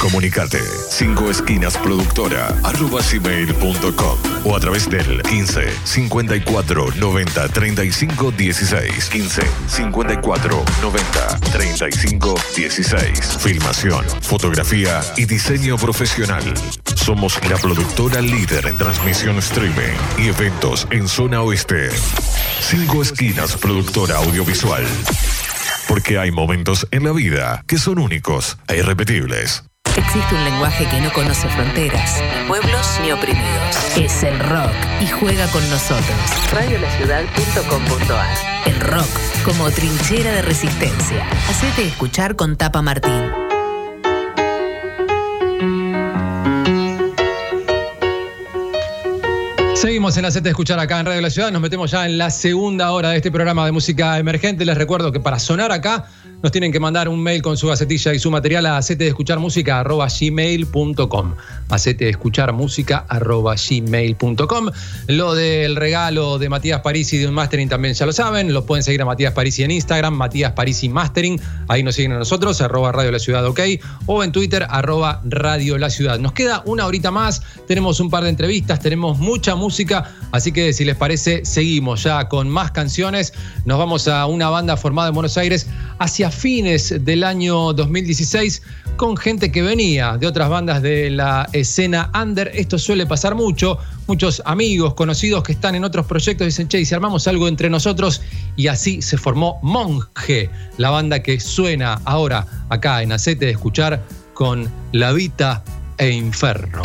Comunicate 5 esquinas productora arroba gmail.com o a través del 15 54 90 35 16 15 54 90 35 16 Filmación, fotografía y diseño profesional. Somos la productora líder en transmisión streaming y eventos en zona oeste. 5 esquinas productora audiovisual. Porque hay momentos en la vida que son únicos e irrepetibles. Existe un lenguaje que no conoce fronteras, ni pueblos ni oprimidos. Es el rock y juega con nosotros. Radiolaciudad.com.ar El rock como trinchera de resistencia. Hacete escuchar con Tapa Martín. Seguimos en Hacete Escuchar acá en Radio La Ciudad. Nos metemos ya en la segunda hora de este programa de música emergente. Les recuerdo que para sonar acá nos tienen que mandar un mail con su gacetilla y su material a gmail.com gmail.com Lo del regalo de Matías Parisi de un mastering también ya lo saben. Lo pueden seguir a Matías Parisi en Instagram, Matías Parisi Mastering. Ahí nos siguen a nosotros, arroba Radio La Ciudad OK. O en Twitter, arroba Radio La Ciudad. Nos queda una horita más. Tenemos un par de entrevistas, tenemos mucha música. Así que si les parece, seguimos ya con más canciones. Nos vamos a una banda formada en Buenos Aires hacia fines del año 2016 con gente que venía de otras bandas de la escena under. Esto suele pasar mucho. Muchos amigos, conocidos que están en otros proyectos dicen, che, si armamos algo entre nosotros. Y así se formó Monje, la banda que suena ahora acá en Acete de Escuchar con La Vita e Inferno.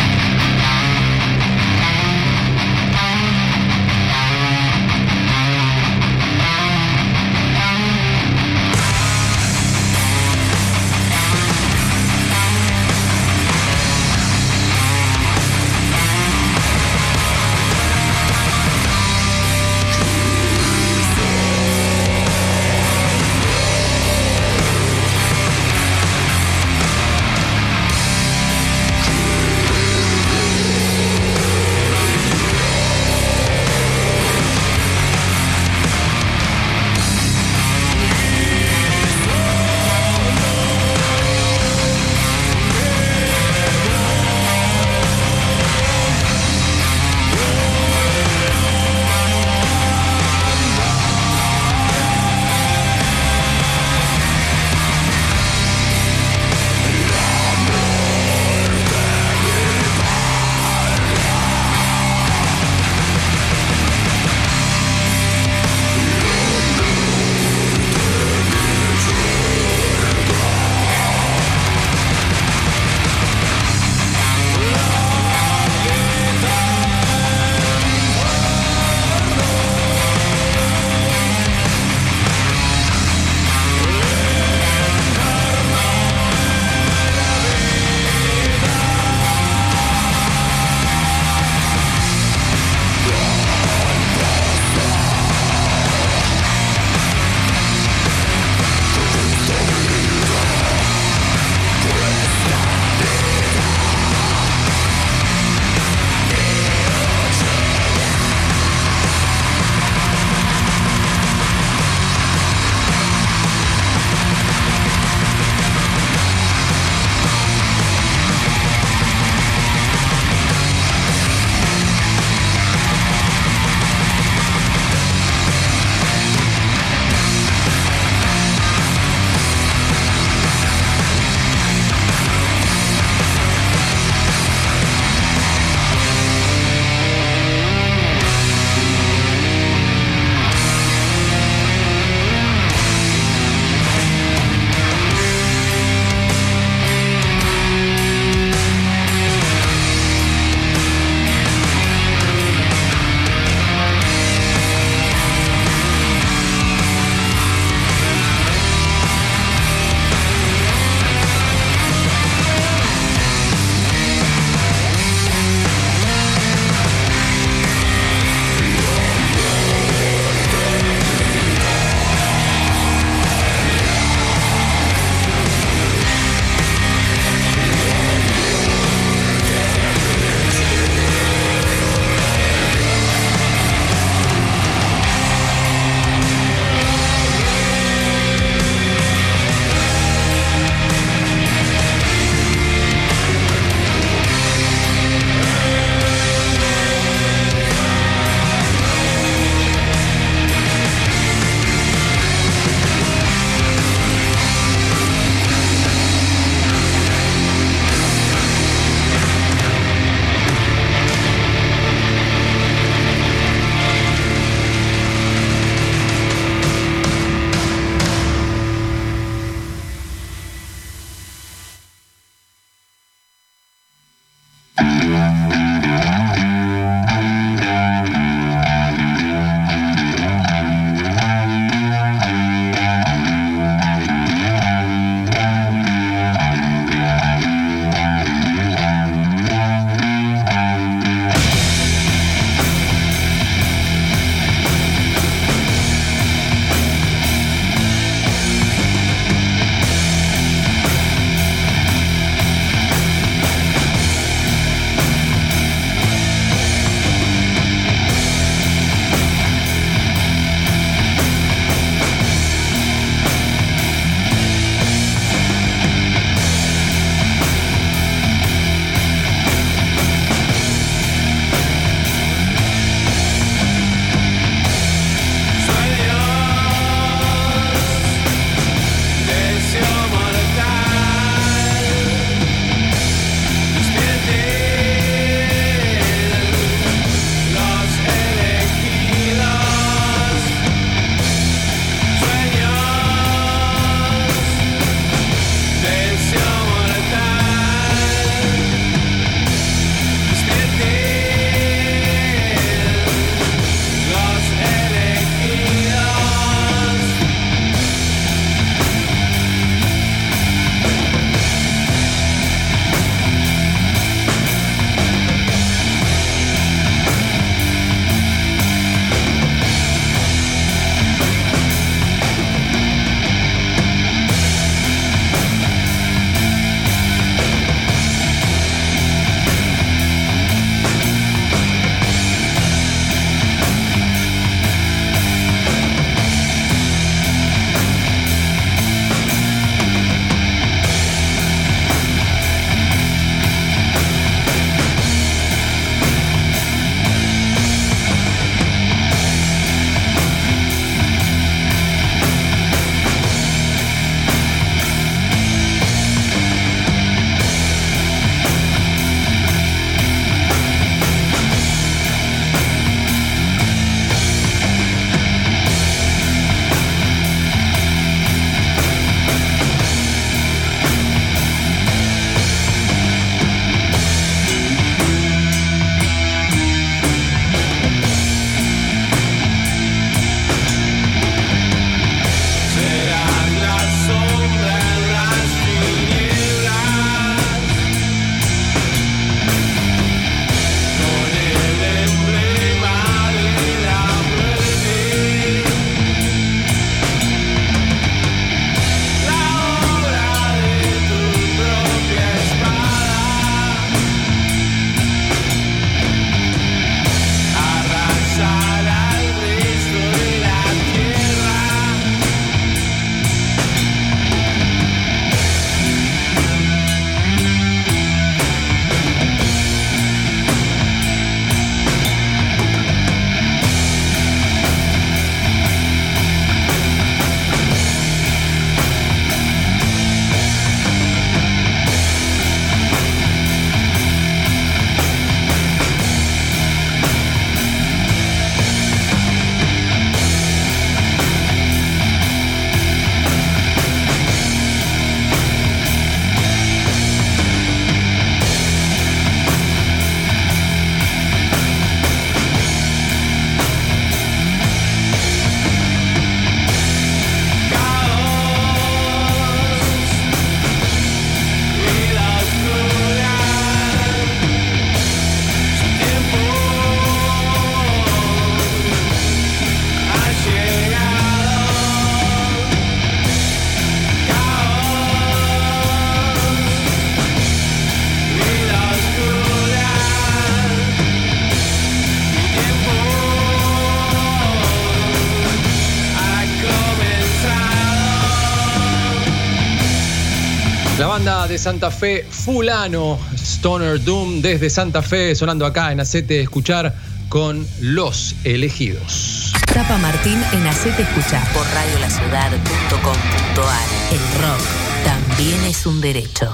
Banda de Santa Fe, Fulano, Stoner Doom, desde Santa Fe, sonando acá en Acete Escuchar con Los Elegidos. Tapa Martín en Acete Escuchar por radiolaciudad.com.ar. El rock también es un derecho.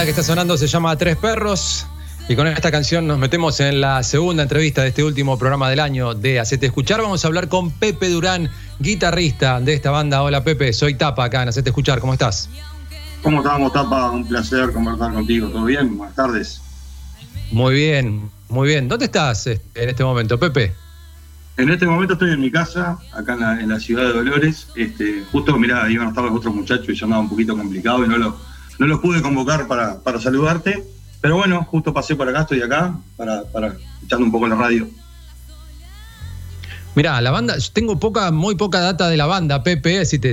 Banda que está sonando se llama Tres Perros. Y con esta canción nos metemos en la segunda entrevista de este último programa del año de Hacete Escuchar. Vamos a hablar con Pepe Durán, guitarrista de esta banda. Hola Pepe, soy Tapa acá en Hacete Escuchar. ¿Cómo estás? ¿Cómo estamos, Tapa? Un placer conversar contigo. ¿Todo bien? Buenas tardes. Muy bien, muy bien. ¿Dónde estás este, en este momento, Pepe? En este momento estoy en mi casa, acá en la, ciudad de Dolores. Este, justo, mirá, iban a estar los otros muchachos y yo andaba un poquito complicado y no lo, no los pude convocar para, para saludarte. Pero bueno, justo pasé por acá, estoy acá, para, para echando un poco la radio. Mirá, la banda, tengo poca, muy poca data de la banda, Pepe, si te,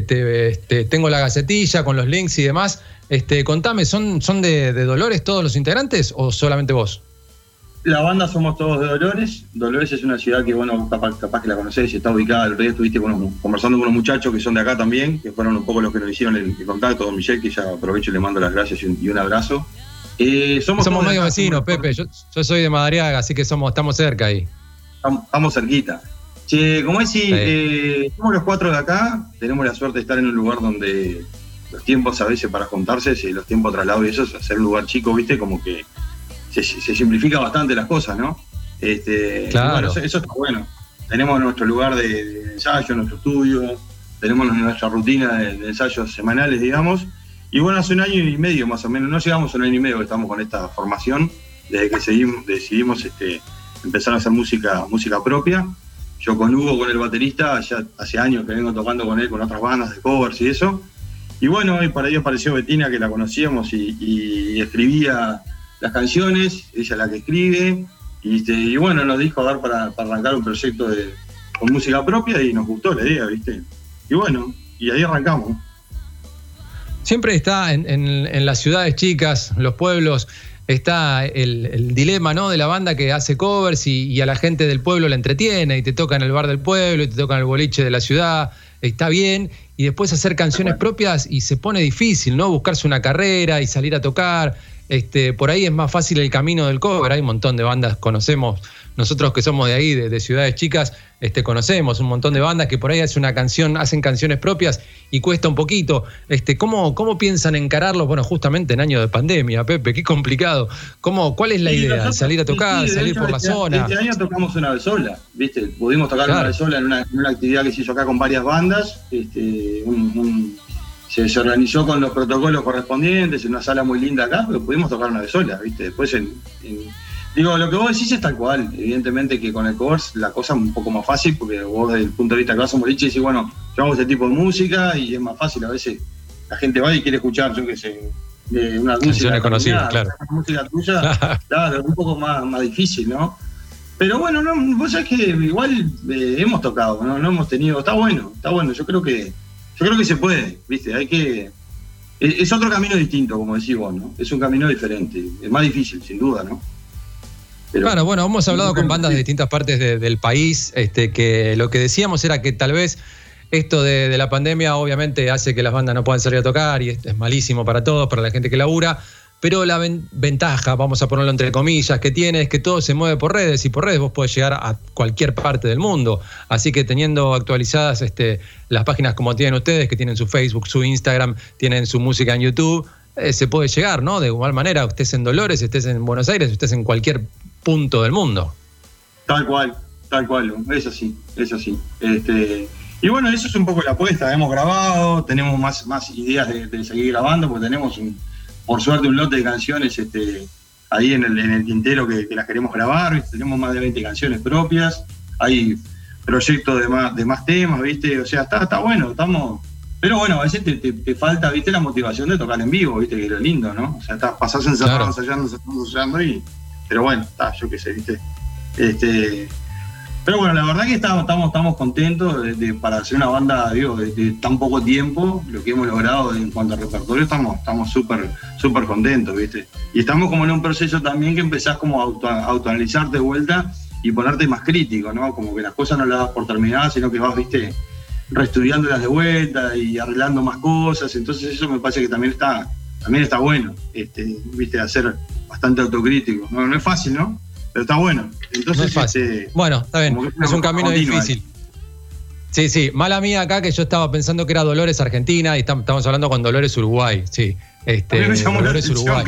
este, tengo la gacetilla con los links y demás. Este, contame, ¿son, son de, Dolores todos los integrantes o solamente vos? La banda somos todos de Dolores. Dolores es una ciudad que, bueno, capaz, que la conocés, está ubicada, el otro día estuviste conversando con unos muchachos que son de acá también, que fueron un poco los que nos hicieron el, contacto, don Michel, que ya aprovecho y le mando las gracias y un abrazo. Eh, somos, somos medio vecinos, Pepe. Yo, soy de Madariaga, así que somos, estamos cerca ahí. Estamos, cerquita. Che, como decís, eh, somos los cuatro de acá. Tenemos la suerte de estar en un lugar donde los tiempos a veces para juntarse, los tiempos traslado y eso, hacer un lugar chico, viste, como que se, simplifica bastante las cosas, ¿no? Este, claro. eso, está bueno. Tenemos nuestro lugar de, ensayo, nuestro estudio, tenemos nuestra rutina de ensayos semanales, digamos y bueno, hace un año y medio más o menos, no llegamos a un año y medio que estamos con esta formación, desde que seguimos, decidimos este, empezar a hacer música, música propia. Yo con Hugo, con el baterista, ya hace años que vengo tocando con él, con otras bandas de covers y eso. Y bueno, y para ellos pareció Betina, que la conocíamos y, escribía las canciones, ella es la que escribe. Y, este, y bueno, nos dijo a ver para, arrancar un proyecto de, con música propia y nos gustó la idea, ¿viste? Y bueno, y ahí arrancamos. Siempre está en, las ciudades chicas, los pueblos, está el, dilema ¿no? de la banda que hace covers y, a la gente del pueblo la entretiene y te toca en el bar del pueblo y te toca en el boliche de la ciudad, está bien, y después hacer canciones propias y se pone difícil, ¿no? Buscarse una carrera y salir a tocar. Este, por ahí es más fácil el camino del cover, hay un montón de bandas, conocemos nosotros que somos de ahí, de, ciudades chicas, este, conocemos un montón de bandas que por ahí hacen una canción, hacen canciones propias y cuesta un poquito. Este, ¿cómo, ¿Cómo piensan encararlo? Bueno, justamente en año de pandemia, Pepe, qué complicado. ¿Cómo, ¿Cuál es la idea? ¿Salir a tocar, salir por la este, zona? Este año tocamos una vez sola, ¿viste? Pudimos tocar una vez sola en una, actividad que se hizo acá con varias bandas. Este, se, organizó con los protocolos correspondientes en una sala muy linda acá, pero pudimos tocar una vez sola, ¿viste? Después en Digo, lo que vos decís es tal cual. Evidentemente que con el covers la cosa es un poco más fácil, porque vos desde el punto de vista que vas a decís, bueno, yo hago este tipo de música y es más fácil. A veces la gente va y quiere escuchar, yo qué sé, una música conocida, claro. Una música tuya, claro, un poco más, más difícil, ¿no? Pero bueno, no, vos sabés que igual eh, hemos tocado, ¿no? no hemos tenido, está bueno, está bueno, yo creo que, yo creo que se puede, viste, hay que, es otro camino distinto, como decís vos, ¿no? Es un camino diferente, es más difícil, sin duda, ¿no? claro, bueno, hemos hablado con bandas de distintas partes del país, este, que lo que decíamos era que tal vez esto de, la pandemia obviamente hace que las bandas no puedan salir a tocar y es, malísimo para todos, para la gente que labura, pero la ventaja, vamos a ponerlo entre comillas, que tiene es que todo se mueve por redes y por redes vos podés llegar a cualquier parte del mundo. Así que teniendo actualizadas este, las páginas como tienen ustedes, que tienen su Facebook, su Instagram, tienen su música en YouTube, eh, se puede llegar, ¿no? De igual manera, estés en Dolores, estés en Buenos Aires, estés en cualquier punto del mundo. Tal cual, tal cual, eso sí, eso sí. Este, y bueno, eso es un poco la apuesta, hemos grabado, tenemos más, más ideas de, seguir grabando, porque tenemos, por suerte, un lote de canciones este, ahí en el, en el tintero que, las queremos grabar, tenemos más de 20 canciones propias, hay proyectos de más, de más temas, ¿viste? O sea, está, está bueno, estamos... Pero bueno, a veces te, falta, ¿viste? La motivación de tocar en vivo, ¿viste? Que es lo lindo, ¿no? O sea, estás, pasás encerrado, ensayando, ensayando, ensayando y pero bueno, está, yo qué sé, ¿viste? Este, Pero bueno, la verdad que estamos, estamos, estamos contentos de, para hacer una banda digo, de, tan poco tiempo, lo que hemos logrado en cuanto a repertorio, estamos estamos súper súper contentos, ¿viste? Y estamos como en un proceso también que empezás como a auto, autoanalizarte de vuelta y ponerte más crítico, ¿no? Como que las cosas no las das por terminadas, sino que vas, ¿viste? reestudiándolas de vuelta y arreglando más cosas, entonces eso me parece que también está, también está bueno, este, ¿viste? Hacer bastante autocrítico. No, no es fácil, ¿no? Pero está bueno. Entonces, este, bueno, está bien, es, un camino difícil. Sí, sí, mala mía acá que yo estaba pensando que era Dolores Argentina y estamos hablando con Dolores Uruguay, sí. Este, Dolores Uruguay.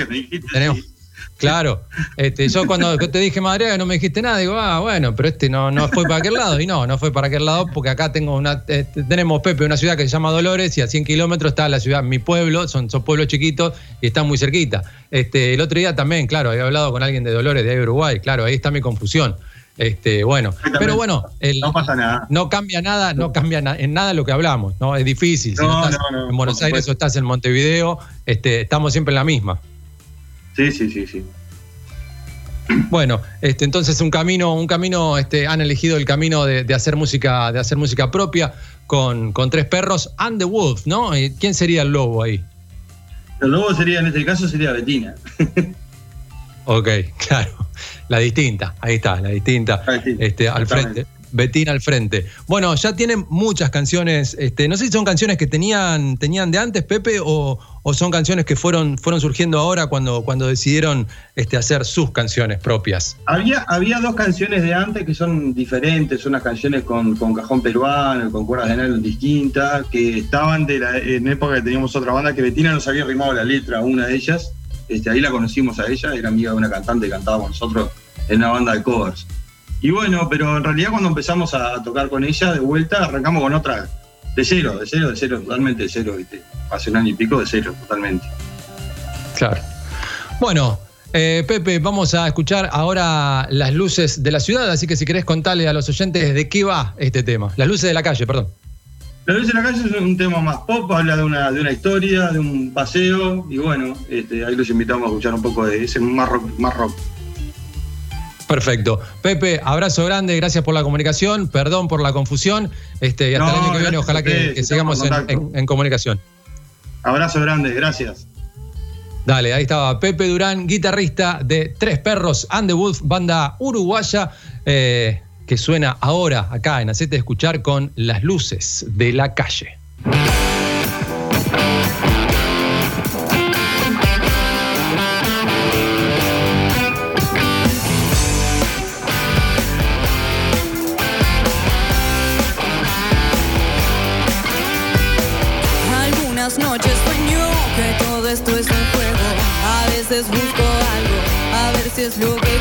Tenemos, Claro, este, yo cuando te dije Madrid no me dijiste nada, digo, ah, bueno, pero este no, no fue para aquel lado. Y no, no fue para aquel lado porque acá tengo una, este, tenemos Pepe, una ciudad que se llama Dolores y a 100 kilómetros está la ciudad, mi pueblo, son, son pueblos chiquitos y están muy cerquita. Este, el otro día también, claro, había hablado con alguien de Dolores, de Uruguay, claro, ahí está mi confusión. Este, bueno, pero bueno, no pasa nada. No cambia nada, no cambia en nada lo que hablamos, ¿no? Es difícil. Si no, estás en Buenos Aires o estás en Montevideo, este, estamos siempre en la misma. Sí, sí, sí, sí. Bueno, este, entonces un camino, un camino, este, han elegido el camino de, hacer música, de hacer música propia con, tres perros and the wolf, ¿no? ¿Quién sería el lobo ahí? El lobo sería, en este caso, sería Betina. ok, claro. La distinta, ahí está, la distinta, este, al frente. Betina al frente. Bueno, ya tienen muchas canciones, este, no sé si son canciones que tenían, tenían de antes, Pepe, o, son canciones que fueron, fueron surgiendo ahora cuando, cuando decidieron este, hacer sus canciones propias. Había, había dos canciones de antes que son diferentes, unas canciones con, cajón peruano, con cuerdas de nylon distintas, que estaban de la, en época que teníamos otra banda, que Betina nos había rimado la letra, una de ellas. Este, ahí la conocimos a ella, era amiga de una cantante que cantaba con nosotros en una banda de covers. Y bueno, pero en realidad cuando empezamos a tocar con ella de vuelta, arrancamos con otra de cero, de cero, de cero, totalmente de cero, ¿viste? Hace un año y pico de cero, totalmente. Claro. Bueno, eh, Pepe, vamos a escuchar ahora las luces de la ciudad, así que si querés contarle a los oyentes de qué va este tema. Las luces de la calle, perdón. Las luces de la calle es un tema más pop, habla de una, de una historia, de un paseo, y bueno, este, ahí los invitamos a escuchar un poco de ese más rock, más rock. Perfecto. Pepe, abrazo grande, gracias por la comunicación, perdón por la confusión, este, y hasta el año que viene ojalá que, sigamos en, comunicación. Abrazo grande, gracias. Dale, ahí estaba Pepe Durán, guitarrista de Tres Perros and the Wolf, banda uruguaya, eh, que suena ahora acá en Hacete Escuchar con Las Luces de la Calle. Busco algo, a ver si es lo que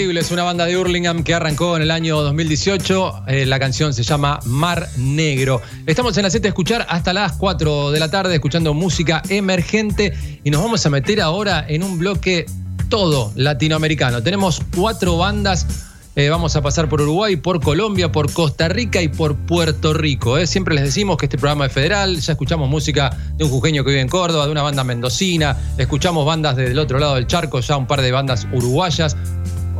Incompatibles, una banda de Hurlingham que arrancó en el año 2018. Eh, la canción se llama Mar Negro. Estamos en la 7 de escuchar hasta las 4 de la tarde escuchando música emergente y nos vamos a meter ahora en un bloque todo latinoamericano. Tenemos cuatro bandas. eh, vamos a pasar por Uruguay, por Colombia, por Costa Rica y por Puerto Rico. eh. Siempre les decimos que este programa es federal. Ya escuchamos música de un jujeño que vive en Córdoba, de una banda mendocina. Escuchamos bandas del otro lado del charco, ya un par de bandas uruguayas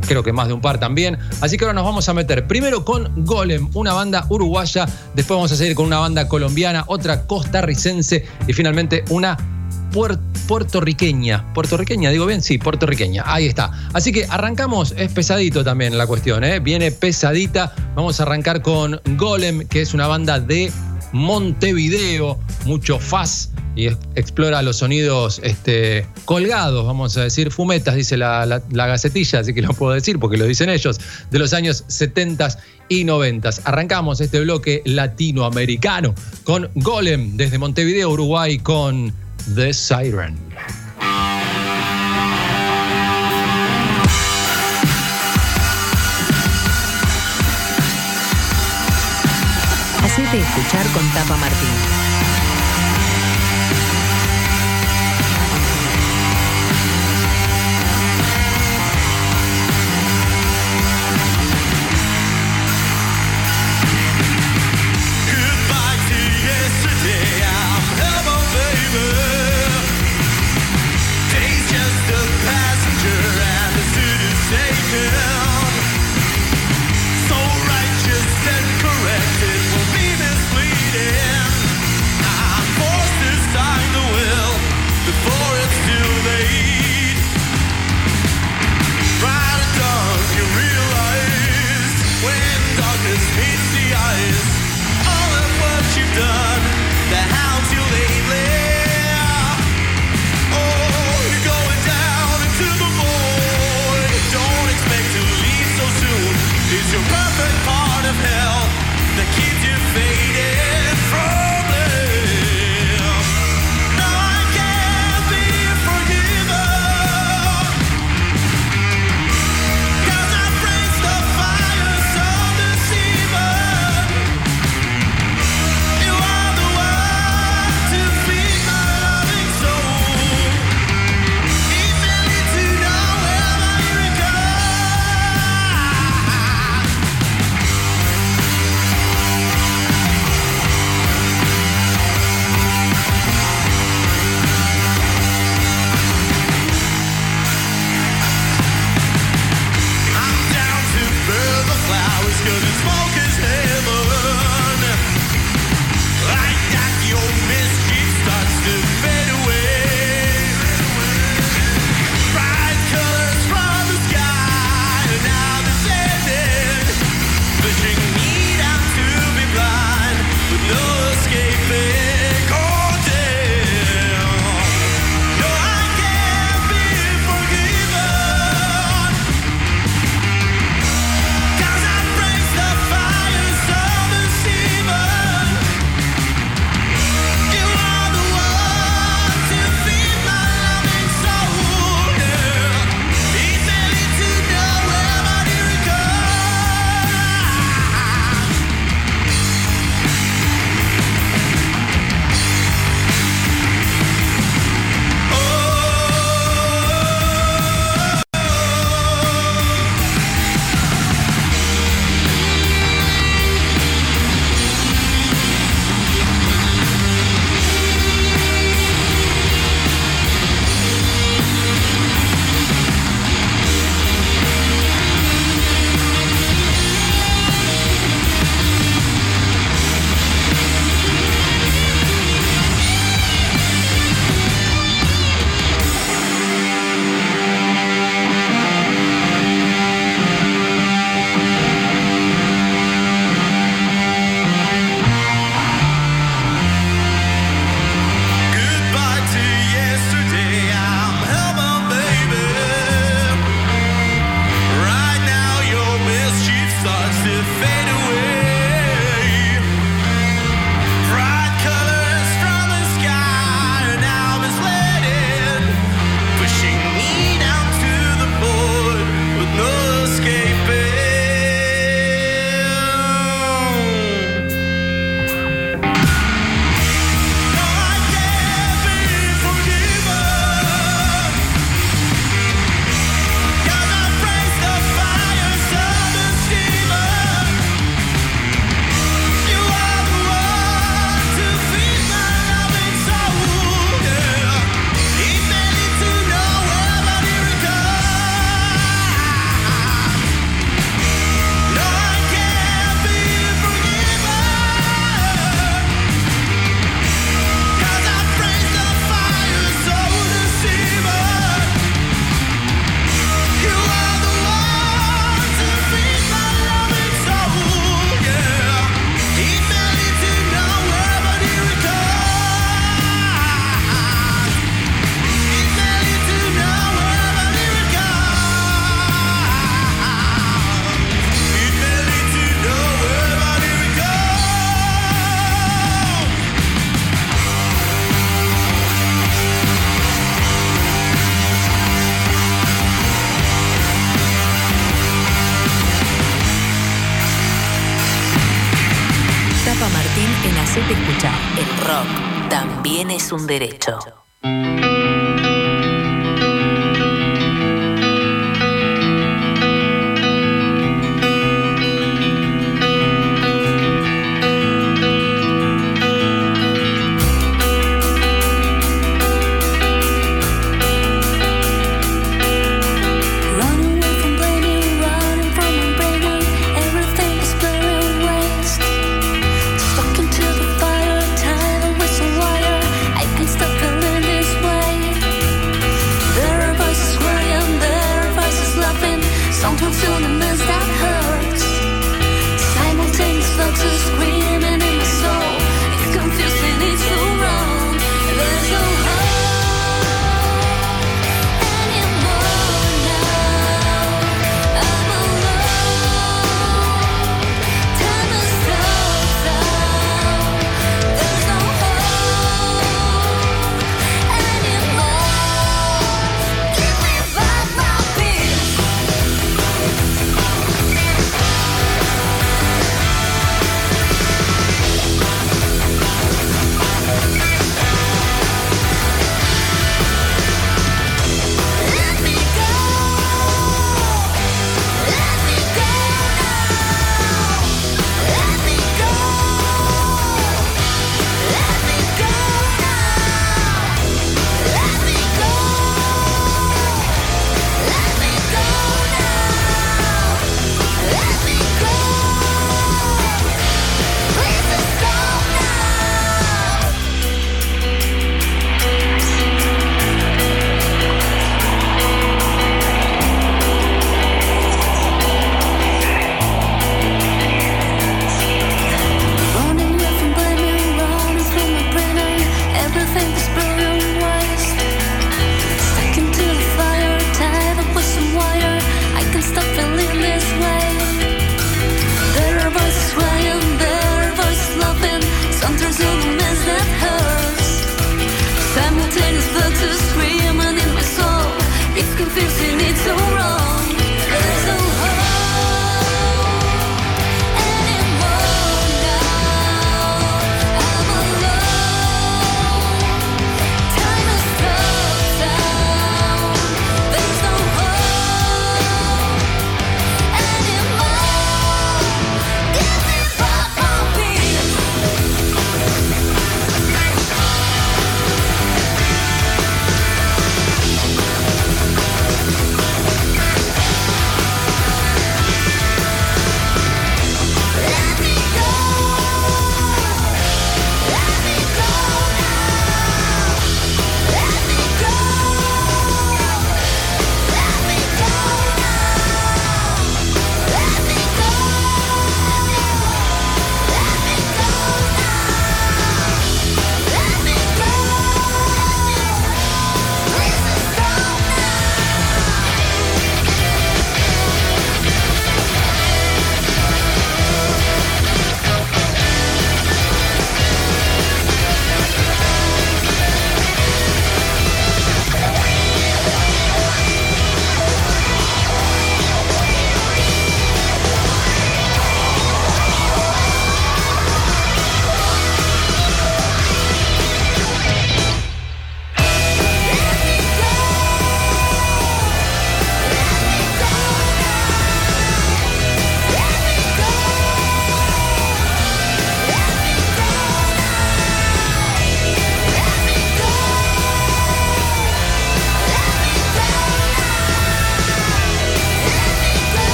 creo que más de un par también. Así que ahora nos vamos a meter primero con Golem, una banda uruguaya, después vamos a seguir con una banda colombiana, otra costarricense y finalmente una puer- puertorriqueña. ¿Puertorriqueña? ¿Digo bien? Sí, puertorriqueña. Ahí está. Así que arrancamos, es pesadito también la cuestión, ¿eh? Viene pesadita. Vamos a arrancar con Golem, que es una banda de Montevideo, mucho faz y explora los sonidos este, colgados, vamos a decir, fumetas, dice la, la- la gacetilla, así que lo puedo decir porque lo dicen ellos, de los años 70 y 90. Arrancamos este bloque latinoamericano con Golem desde Montevideo, Uruguay, con The Siren. Hacete escuchar con Tapa Martín. Un derecho.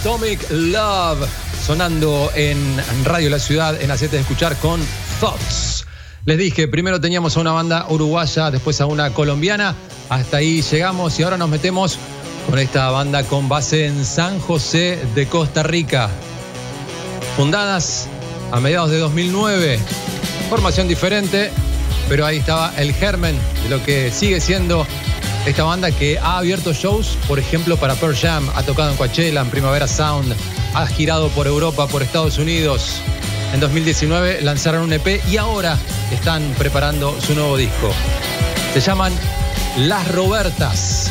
Atomic Love sonando en Radio La Ciudad en Hacete de Escuchar con Thoughts. Les dije, primero teníamos a una banda uruguaya, después a una colombiana, hasta ahí llegamos y ahora nos metemos con esta banda con base en San José de Costa Rica. Fundadas a mediados de 2009, formación diferente, pero ahí estaba el germen de lo que sigue siendo esta banda que ha abierto shows, por ejemplo, para Pearl Jam, ha tocado en Coachella, en Primavera Sound, ha girado por Europa, por Estados Unidos. En 2019 lanzaron un EP y ahora están preparando su nuevo disco. Se llaman Las Robertas.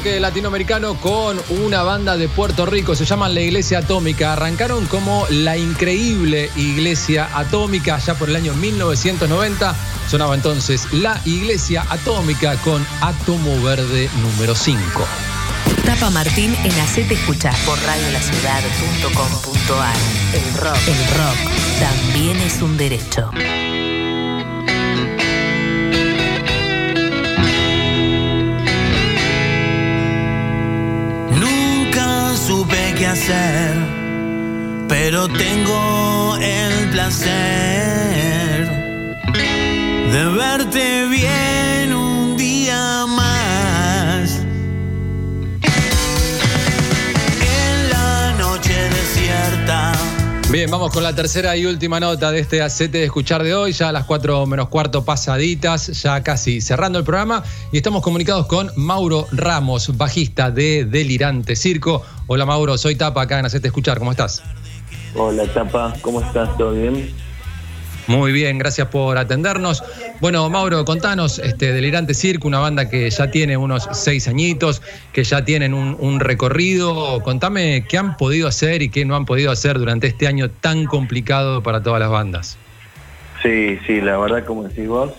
Bloque latinoamericano con una banda de Puerto Rico, se llaman La Iglesia Atómica. Arrancaron como La Increíble Iglesia Atómica allá por el año 1990. Sonaba entonces La Iglesia Atómica con Átomo Verde número 5. Tapa Martín en Hacete Escuchar por radiolaciudad.com.ar. El rock. El rock también es un derecho. Pero tengo el placer de verte bien Vamos con la tercera y última nota de este acete de escuchar de hoy, ya a las 4 menos cuarto pasaditas, ya casi cerrando el programa, y estamos comunicados con Mauro Ramos, bajista de Delirante Circo. Hola Mauro, soy Tapa acá en Acete Escuchar, ¿cómo estás? Hola Tapa, ¿cómo estás? ¿Todo bien? Muy bien, gracias por atendernos. Bueno, Mauro, contanos, este, Delirante Circo, una banda que ya tiene unos seis añitos, que ya tienen un, recorrido. Contame qué han podido hacer y qué no han podido hacer durante este año tan complicado para todas las bandas. Sí, sí, la verdad, como decís vos,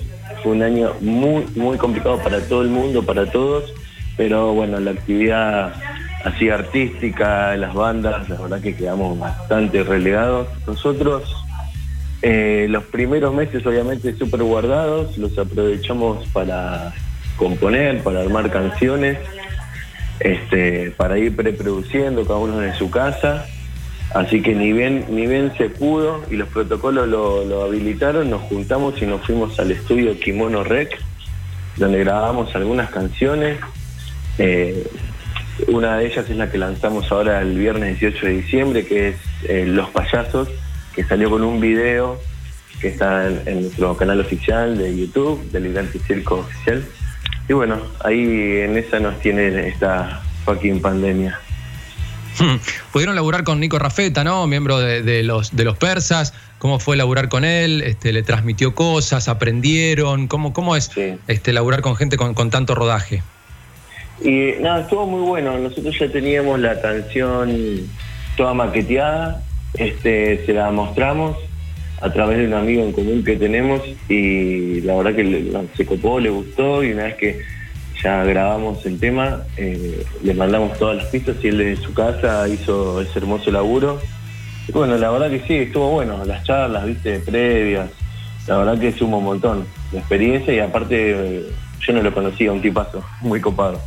fue un año muy, muy complicado para todo el mundo, para todos, pero bueno, la actividad así artística, las bandas, la verdad que quedamos bastante relegados. Nosotros, eh, los primeros meses obviamente súper guardados, los aprovechamos para componer, para armar canciones, este, para ir preproduciendo cada uno de su casa. Así que ni bien, ni bien se pudo y los protocolos lo, lo habilitaron, nos juntamos y nos fuimos al estudio Kimono Rec, donde grabamos algunas canciones. Eh, una de ellas es la que lanzamos ahora el viernes 18 de diciembre, que es eh, Los Payasos, que salió con un video que está en, en nuestro canal oficial de YouTube, Delirante Circo Oficial. Y bueno, ahí en esa nos tiene esta fucking pandemia. Pudieron laburar con Nico Rafeta, ¿no? Miembro de, de los, de los persas. ¿Cómo fue laburar con él? Este, ¿Le transmitió cosas? ¿Aprendieron? ¿Cómo, cómo es este, laburar con gente con, con tanto rodaje? Y nada, estuvo muy bueno. Nosotros ya teníamos la canción toda maqueteada, este, se la mostramos a través de un amigo en común que tenemos y la verdad que se copó, le gustó y una vez que ya grabamos el tema, eh, le mandamos todas las pistas y él desde su casa hizo ese hermoso laburo. Bueno, la verdad que sí, estuvo bueno, las charlas, viste, previas, la verdad que suma un montón de experiencia y aparte eh, yo no lo conocía, un tipazo, muy copado.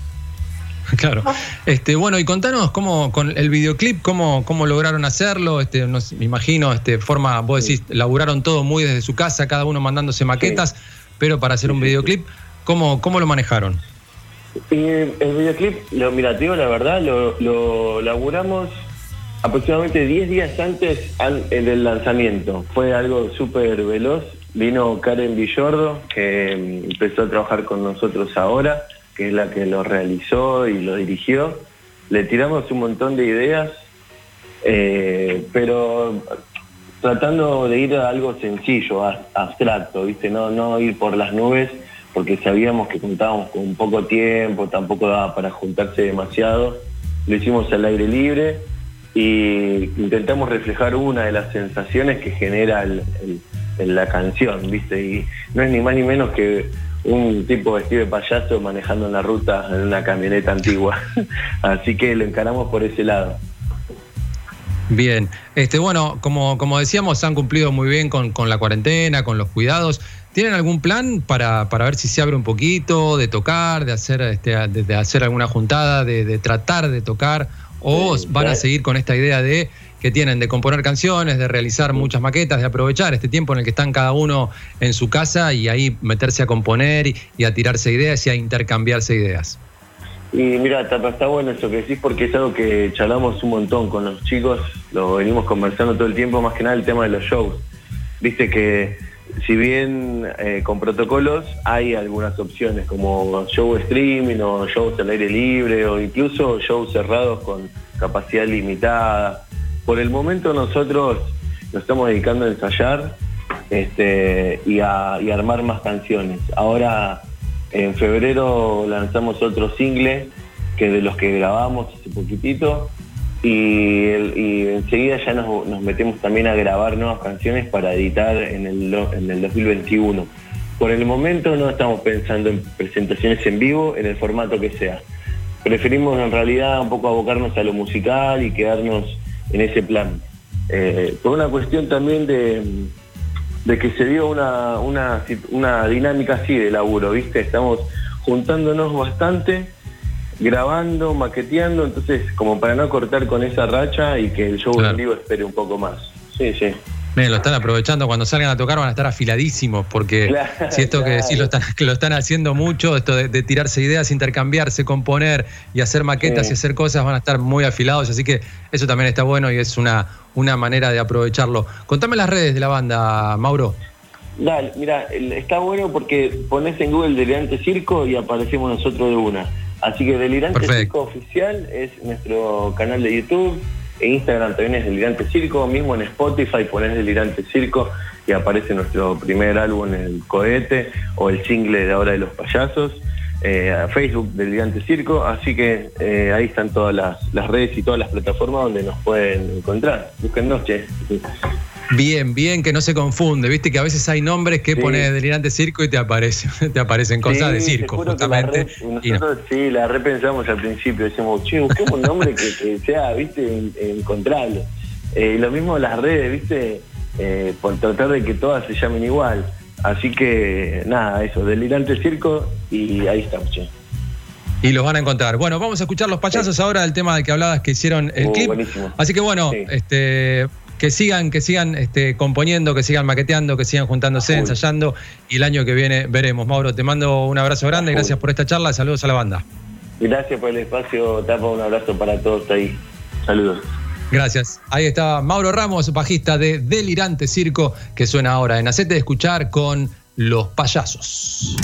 Claro. Este, bueno, y contanos cómo, con el videoclip, cómo, cómo lograron hacerlo. Este, no sé, me imagino, este, forma, vos decís, laburaron todo muy desde su casa, cada uno mandándose maquetas, pero para hacer un videoclip, ¿cómo, cómo lo manejaron? El videoclip, lo mira, te digo la verdad, lo, lo laburamos aproximadamente 10 días antes al- del lanzamiento. Fue algo súper veloz. Vino Karen Villordo, que mm, empezó a trabajar con nosotros ahora, que es la que lo realizó y lo dirigió. Le tiramos un montón de ideas, eh, pero tratando de ir a algo sencillo, abstracto, ¿viste? No, no ir por las nubes, porque sabíamos que contábamos con poco tiempo, tampoco daba para juntarse demasiado. Lo hicimos al aire libre y intentamos reflejar una de las sensaciones que genera la canción, ¿viste? Y no es ni más ni menos que un tipo vestido de payaso manejando en la ruta en una camioneta antigua. Así que lo encaramos por ese lado. Bien, este, bueno, como, como decíamos, han cumplido muy bien con, con la cuarentena, con los cuidados. ¿Tienen algún plan para, para ver si se abre un poquito, de tocar, de hacer, este, de, de hacer alguna juntada, de, de tratar de tocar? ¿O Sí, van a seguir con esta idea de que tienen de componer canciones, de realizar muchas maquetas, de aprovechar este tiempo en el que están cada uno en su casa y ahí meterse a componer y, y a tirarse ideas y a intercambiarse ideas? Y mira, está bueno eso que decís porque es algo que charlamos un montón con los chicos, lo venimos conversando todo el tiempo, más que nada el tema de los shows. Viste que si bien eh, con protocolos hay algunas opciones como show streaming o shows al aire libre o incluso shows cerrados con capacidad limitada. Por el momento nosotros nos estamos dedicando a ensayar este, y, a, armar más canciones. Ahora en febrero lanzamos otro single que de los que grabamos hace poquitito. Y, enseguida ya nos, metemos también a grabar nuevas canciones para editar en el 2021. Por el momento no estamos pensando en presentaciones en vivo, en el formato que sea. Preferimos en realidad un poco abocarnos a lo musical y quedarnos en ese plan. Eh, por una cuestión también de, de que se dio una, una, una dinámica así de laburo, ¿viste? Estamos juntándonos bastante, grabando, maqueteando, entonces como para no cortar con esa racha y que el show en vivo espere un poco más. Sí, sí. Miren, lo están aprovechando. Cuando salgan a tocar van a estar afiladísimos porque Claro, si esto que decís lo están, que lo están haciendo mucho, esto de, de tirarse ideas, intercambiarse, componer y hacer maquetas Sí. y hacer cosas van a estar muy afilados. Así que eso también está bueno y es una, una manera de aprovecharlo. Contame las redes de la banda, Mauro. Dale, mira, está bueno porque pones en Google Delirante Circo y aparecemos nosotros de una. Así que Delirante Perfecto. Circo Oficial es nuestro canal de YouTube. En Instagram también es Delirante Circo. Mismo en Spotify pones Delirante Circo y aparece nuestro primer álbum, El Cohete, o el single de ahora de los payasos. Eh, a Facebook Delirante Circo. Así que eh, ahí están todas las, redes y todas las plataformas donde nos pueden encontrar. Búsquennos, che. Bien, bien, que no se confunde. Viste que a veces hay nombres que Sí. pones delirante circo y te aparecen, te aparecen cosas de Sí, circo, justamente. re- no. nosotros sí, la repensamos al principio, decimos, che, busquemos un nombre que, que sea, viste, en- encontrable. Eh, lo mismo las redes, viste, eh, por tratar de que todas se llamen igual. Así que, nada, eso, delirante circo y ahí estamos, che. Y los van a encontrar. Bueno, vamos a escuchar los payasos ahora del tema del que hablabas que hicieron el Uh, clip. buenísimo. Así que bueno, Sí. este que sigan, que sigan este, componiendo, que sigan maqueteando, que sigan juntándose, ensayando y el año que viene veremos. Mauro, te mando un abrazo grande, gracias por esta charla, saludos a la banda. Gracias por el espacio, Tapa, un abrazo para todos ahí. Saludos. Gracias. Ahí está Mauro Ramos, bajista de Delirante Circo, que suena ahora en Hacete de Escuchar con Los Payasos.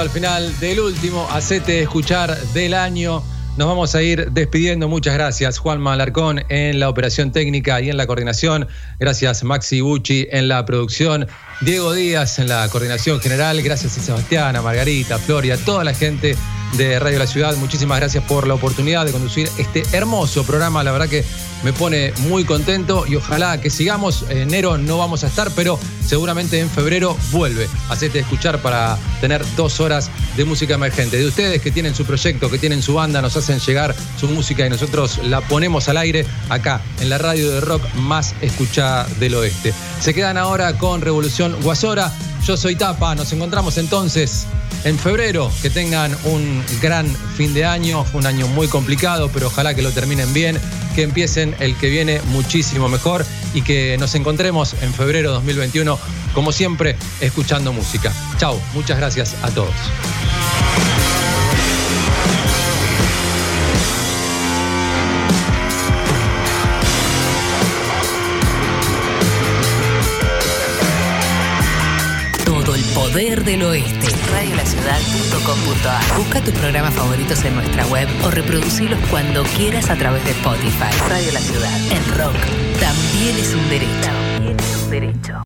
Al final del último Hacete Escuchar del año. Nos vamos a ir despidiendo. Muchas gracias, Juan Malarcón, en la operación técnica y en la coordinación. Gracias, Maxi Bucci, en la producción. Diego Díaz, en la coordinación general. Gracias a Sebastián, a Margarita, a Floria, a toda la gente de Radio La Ciudad. Muchísimas gracias por la oportunidad de conducir este hermoso programa. La verdad que me pone muy contento y ojalá que sigamos. En enero no vamos a estar, pero seguramente en febrero vuelve. Hacete escuchar para tener dos horas de música emergente. De ustedes que tienen su proyecto, que tienen su banda, nos hacen llegar su música y nosotros la ponemos al aire acá en la radio de rock más escuchada del oeste. Se quedan ahora con Revolución Guasora. Yo soy Tapa. Nos encontramos entonces en febrero. Que tengan un gran fin de año. Un año muy complicado, pero ojalá que lo terminen bien. Que empiecen el que viene muchísimo mejor y que nos encontremos en febrero 2021, como siempre, escuchando música. Chau, muchas gracias a todos. Poder del oeste. Radiolaciudad.com.ar Busca tus programas favoritos en nuestra web o reproducilos cuando quieras a través de Spotify. Radio La Ciudad. En rock también es un derecho. También es un derecho.